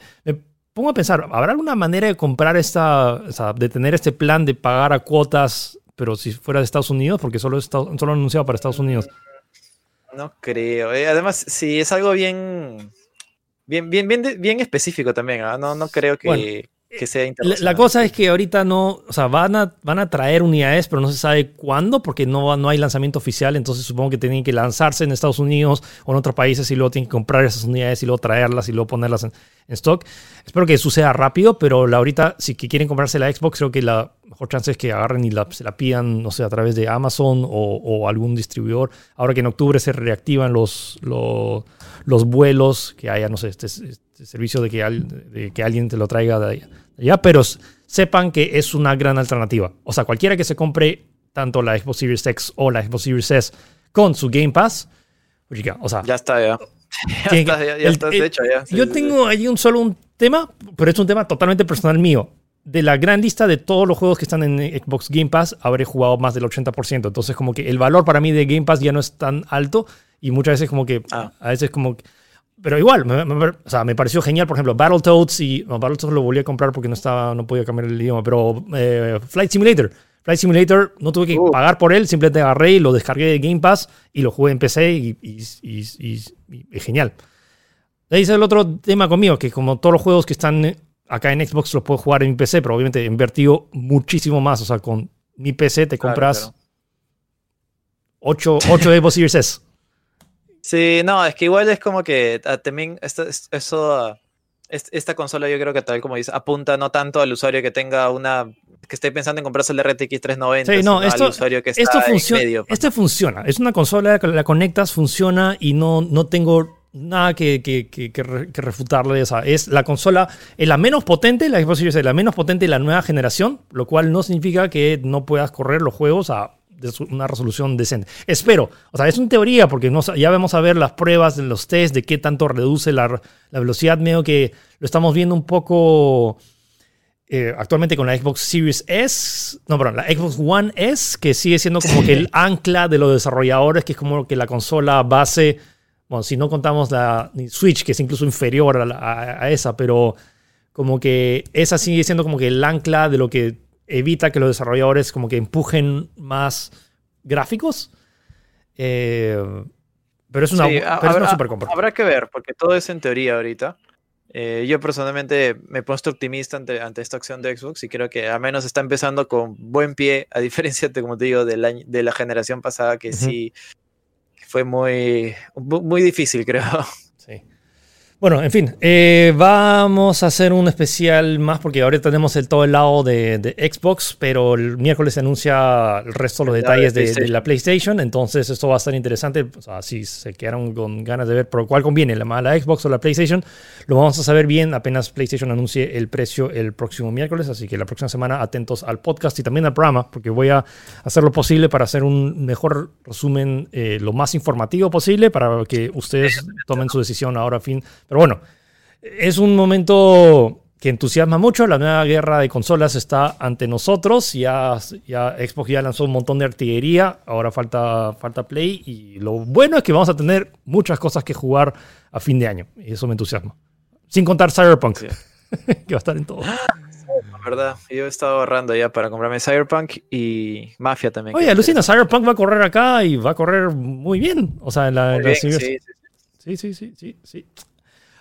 Speaker 1: pongo a pensar, ¿habrá alguna manera de comprar esta, o sea, de tener este plan de pagar a cuotas, pero si fuera de Estados Unidos, porque solo, está, solo anunciado para Estados Unidos?
Speaker 2: No creo. Eh, además, si es algo bien, bien, bien, bien, bien específico también. ¿ah? No, no creo que que sea
Speaker 1: La, cosa es que ahorita no, o sea, van a, van a traer unidades, pero no se sabe cuándo, porque no, no hay lanzamiento oficial, entonces supongo que tienen que lanzarse en Estados Unidos o en otros países y luego tienen que comprar esas unidades y luego traerlas y luego ponerlas en, stock. Espero que suceda rápido, pero la, ahorita si quieren comprarse la Xbox, creo que la mejor chance es que agarren y la, se la pidan, no sé, a través de Amazon o, algún distribuidor. Ahora que en octubre se reactivan los, los, los vuelos, que haya, no sé, este, este servicio de que, de que alguien te lo traiga de allá, pero sepan que es una gran alternativa. O sea, cualquiera que se compre tanto la Xbox Series X o la Xbox Series S con su Game Pass,
Speaker 2: pues o sea, ya está, ya. Ya está, ya, está hecho, ya.
Speaker 1: yo tengo ahí un solo un tema, pero es un tema totalmente personal mío. De la gran lista de todos los juegos que están en Xbox Game Pass, habré jugado más del 80%. Entonces, como que el valor para mí de Game Pass ya no es tan alto y muchas veces como que, ah. a veces como pero igual, me, o sea, me, pareció genial, por ejemplo, Battletoads y no, Battletoads lo volví a comprar porque no estaba, no podía cambiar el idioma, pero eh, Flight Simulator. Flight Simulator no tuve que uh. pagar por él, simplemente agarré y lo descargué de Game Pass y lo jugué en PC y, y, y, genial. Ahí es el otro tema conmigo, que como todos los juegos que están acá en Xbox los puedo jugar en mi PC, pero obviamente he invertido muchísimo más. O sea, con mi PC te compras 8, 8 Xbox Series S.
Speaker 2: Sí, no, es que igual es como que ah, también eso, esta consola yo creo que tal como dice, apunta no tanto al usuario que tenga una, que esté pensando en comprarse el RTX 390,
Speaker 1: sí, no, esto, al usuario que está esto funciona, en medio. Pues, esto funciona, es una consola que la conectas, funciona y no, no tengo nada que, que, que, que refutarle. Esa. Es la consola, es la menos potente, la Xbox Series es la menos potente de la nueva generación, lo cual no significa que no puedas correr los juegos a una resolución decente. Espero, o sea, es una teoría porque no, ya vamos a ver las pruebas, los test de qué tanto reduce la, la velocidad, medio que lo estamos viendo un poco eh, actualmente con la Xbox Series S, no, perdón, la Xbox One S, que sigue siendo como que el ancla de los desarrolladores, que es como que la consola base, bueno, si no contamos la Switch, que es incluso inferior a, a esa, pero como que esa sigue siendo como que el ancla de lo que evita que los desarrolladores como que empujen más gráficos. Eh, pero es una,
Speaker 2: habrá, super compra. Habrá que ver, porque todo es en teoría ahorita. Eh, yo personalmente me he puesto optimista ante, ante, esta acción de Xbox y creo que al menos está empezando con buen pie, a diferencia, de, como te digo, de la, de la generación pasada que sí fue muy, muy difícil, creo.
Speaker 1: Bueno, en fin, eh, vamos a hacer un especial más porque ahorita tenemos el, todo el lado de, Xbox, pero el miércoles se anuncia el resto de los detalles de, la PlayStation, entonces esto va a estar interesante. O sea, si se quedaron con ganas de ver por cuál conviene, la, la Xbox o la PlayStation, lo vamos a saber bien apenas PlayStation anuncie el precio el próximo miércoles, así que la próxima semana atentos al podcast y también al programa, porque voy a hacer lo posible para hacer un mejor resumen, eh, lo más informativo posible, para que ustedes tomen su decisión ahora a fin pero bueno, es un momento que entusiasma mucho. La nueva guerra de consolas está ante nosotros. Ya, ya Xbox ya lanzó un montón de artillería. Ahora falta, falta Play. Y lo bueno es que vamos a tener muchas cosas que jugar a fin de año. Y eso me entusiasma. Sin contar Cyberpunk, que va a estar en todo.
Speaker 2: La verdad, yo he estado ahorrando ya para comprarme Cyberpunk y Mafia también.
Speaker 1: Oye, alucina, Cyberpunk va a correr acá y va a correr muy bien. O sea, en la, sí, sí, sí, sí, sí, sí.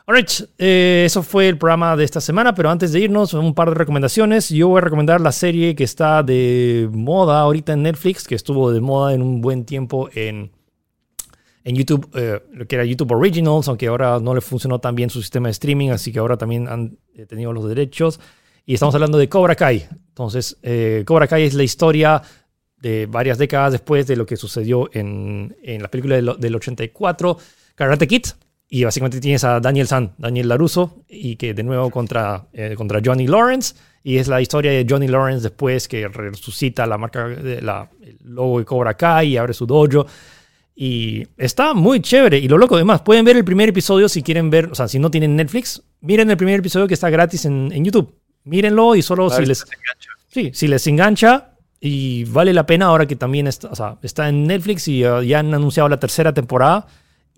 Speaker 1: Alright, eh, eso fue el programa de esta semana, pero antes de irnos, un par de recomendaciones. Yo voy a recomendar la serie que está de moda ahorita en Netflix, que estuvo de moda en un buen tiempo en, en YouTube, eh, lo que era YouTube Originals, aunque ahora no le funcionó tan bien su sistema de streaming, así que ahora también han eh, tenido los derechos. Y estamos hablando de Cobra Kai. Entonces, Cobra Kai es la historia de varias décadas después de lo que sucedió en, en la película del, del 84, Karate Kid y básicamente tienes a Daniel San, Daniel Laruso, y que de nuevo contra, eh, contra Johnny Lawrence. Y es la historia de Johnny Lawrence después que resucita la marca, la, el logo de Cobra Kai y abre su dojo. Y está muy chévere. Y lo loco, además, pueden ver el primer episodio si quieren ver, o sea, si no tienen Netflix, miren el primer episodio que está gratis en, en YouTube. mírenlo y solo si les, sí, si les engancha y vale la pena ahora que también está, o sea, está en Netflix y uh, ya han anunciado la tercera temporada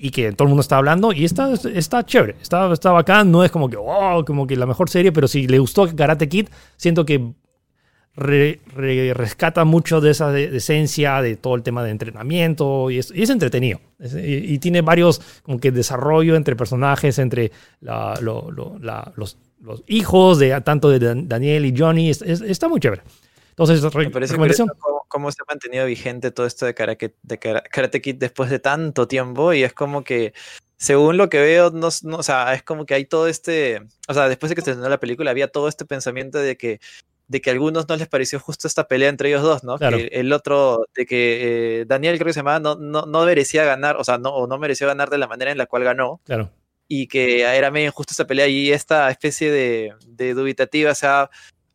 Speaker 1: y que todo el mundo está hablando y está, está chévere, está, está bacán, no es como que, wow, como que la mejor serie, pero si le gustó Karate Kid, siento que re- re- rescata mucho de esa de- de esencia, de todo el tema de entrenamiento y es, y es entretenido. Es- y, y tiene varios como que desarrollo entre personajes, entre la- lo- lo- la- los, los hijos de tanto de Dan- Daniel y Johnny. Es- es- está muy chévere. Entonces, re-
Speaker 2: Me parece
Speaker 1: recomendación.
Speaker 2: Cómo, se ha mantenido vigente todo esto de Karate, de Kara- Karate Kid después de tanto tiempo y es como que, según lo que veo, no, no- o sea, es como que hay todo este, o sea, después de que se estrenó la película había todo este pensamiento de que de que a algunos no les pareció justo esta pelea entre ellos dos, ¿no?
Speaker 1: Claro.
Speaker 2: Que el otro, de que eh, Daniel creo que se llamaba, no, no, no merecía ganar, o sea, no, o no mereció ganar de la manera en la cual ganó,
Speaker 1: Claro.
Speaker 2: y que era medio injusta esa pelea y esta especie de, de dubitativa se ha,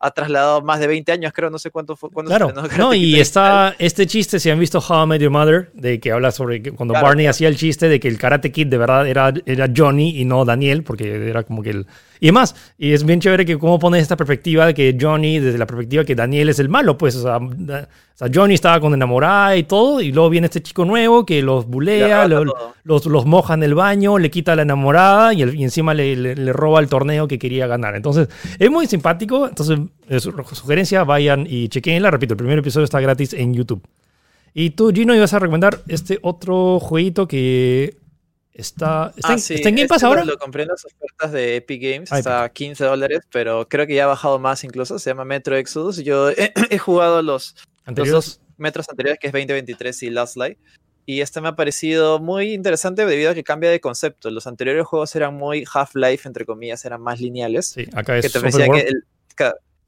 Speaker 2: ha trasladado más de 20 años, creo, no sé cuánto fue. se
Speaker 1: Claro,
Speaker 2: Karate
Speaker 1: no, y está este chiste, si han visto How I Met Your Mother, de que habla sobre que cuando
Speaker 2: Claro,
Speaker 1: Barney
Speaker 2: claro.
Speaker 1: hacía el chiste de que el Karate Kid de verdad era, era Johnny y no Daniel, porque era como que el... Y además, y es bien chévere que cómo pones esta perspectiva de que Johnny, desde la perspectiva que Daniel es el malo, pues, o sea, da- o sea, Johnny estaba con enamorada y todo, y luego viene este chico nuevo que los
Speaker 2: Le
Speaker 1: bulea, lo- los, los moja en el baño, le quita a la enamorada y, el- y encima le, le- le roba el torneo que quería ganar. Entonces, es muy simpático. Entonces, su- sugerencia, vayan y chequenla. Repito, el primer episodio está gratis en YouTube. Y tú, Gino, ibas a recomendar este otro jueguito que está, está,
Speaker 2: Ah,
Speaker 1: en,
Speaker 2: sí,
Speaker 1: está en Game Pass ahora.
Speaker 2: Lo compré en las ofertas de Epic Games,
Speaker 1: Ah,
Speaker 2: está a 15 dólares, pero creo que ya ha bajado más incluso. Se llama Metro Exodus. Yo he, he jugado los, los dos metros anteriores, que es 2023 y Last Light. Y este me ha parecido muy interesante debido a que cambia de concepto. Los anteriores juegos eran muy Half-Life, entre comillas, eran más lineales.
Speaker 1: Sí, acá
Speaker 2: que
Speaker 1: es
Speaker 2: te
Speaker 1: Open
Speaker 2: ofrecían, que el-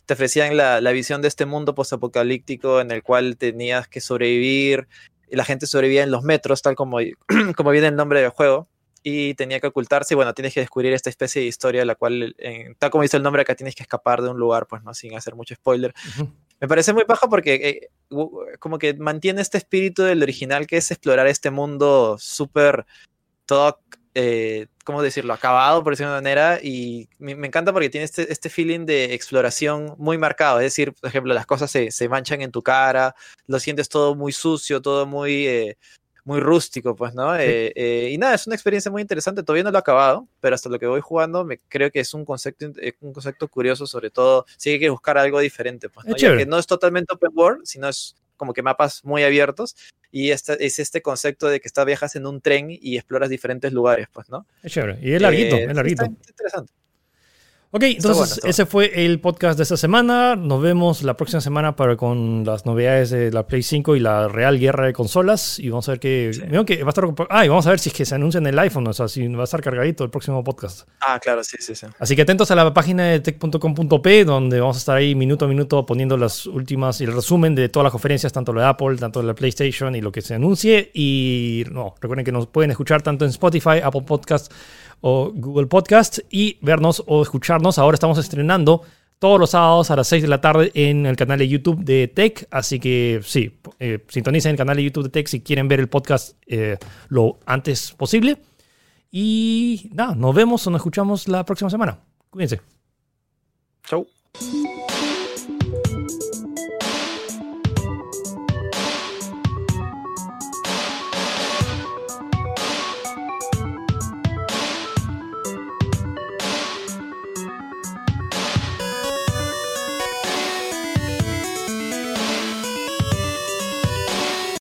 Speaker 2: te ofrecían la, la visión de este mundo postapocalíptico en el cual tenías que sobrevivir. Y la gente sobrevivía en los metros, tal como, como viene el nombre del juego. Y tenía que ocultarse. Y bueno, tienes que descubrir esta especie de historia, la cual, en- tal como dice el nombre, acá tienes que escapar de un lugar, pues no, sin hacer mucho spoiler. Me parece muy bajo porque eh, como que mantiene este espíritu del original que es explorar este mundo súper todo, eh, ¿cómo decirlo? Acabado, por decirlo de una manera. Y me, me encanta porque tiene este, este feeling de exploración muy marcado. Es decir, por ejemplo, las cosas se, se manchan en tu cara, lo sientes todo muy sucio, todo muy... eh, muy rústico, pues, ¿no? Eh, eh, y nada, es una experiencia muy interesante. Todavía no lo he acabado, pero hasta lo que voy jugando, me creo que es un concepto, eh, un concepto curioso, sobre todo si hay que buscar algo diferente, pues,
Speaker 1: Es
Speaker 2: ¿no? Ya que no es totalmente open world, sino es como que mapas muy abiertos. Y este, es este concepto de que estás viajas en un tren y exploras diferentes lugares, pues, ¿no?
Speaker 1: Es chévere. Y es larguito,
Speaker 2: Eh,
Speaker 1: es larguito.
Speaker 2: Está interesante.
Speaker 1: Ok, entonces
Speaker 2: bueno,
Speaker 1: ese fue el podcast de esta semana. Nos vemos la próxima semana para con las novedades de la Play 5 y la real guerra de consolas. Y vamos a ver qué.
Speaker 2: Sí.
Speaker 1: que va a estar. Ah, y vamos a ver si es que se anuncia en el iPhone, o sea, si va a estar cargadito el próximo podcast.
Speaker 2: Ah, claro, sí, sí, sí.
Speaker 1: Así que atentos a la página de tech.com.p, donde vamos a estar ahí minuto a minuto poniendo las últimas y el resumen de todas las conferencias, tanto lo de Apple, tanto de la PlayStation y lo que se anuncie. Y no, recuerden que nos pueden escuchar tanto en Spotify, Apple Podcast o Google Podcast y vernos o escucharnos. Ahora estamos estrenando todos los sábados a las 6 de la tarde en el canal de YouTube de Tech. Así que sí, eh, sintonicen el canal de YouTube de Tech si quieren ver el podcast eh, lo antes posible. Y nada, nos vemos o nos escuchamos la próxima semana. Cuídense.
Speaker 2: Chau.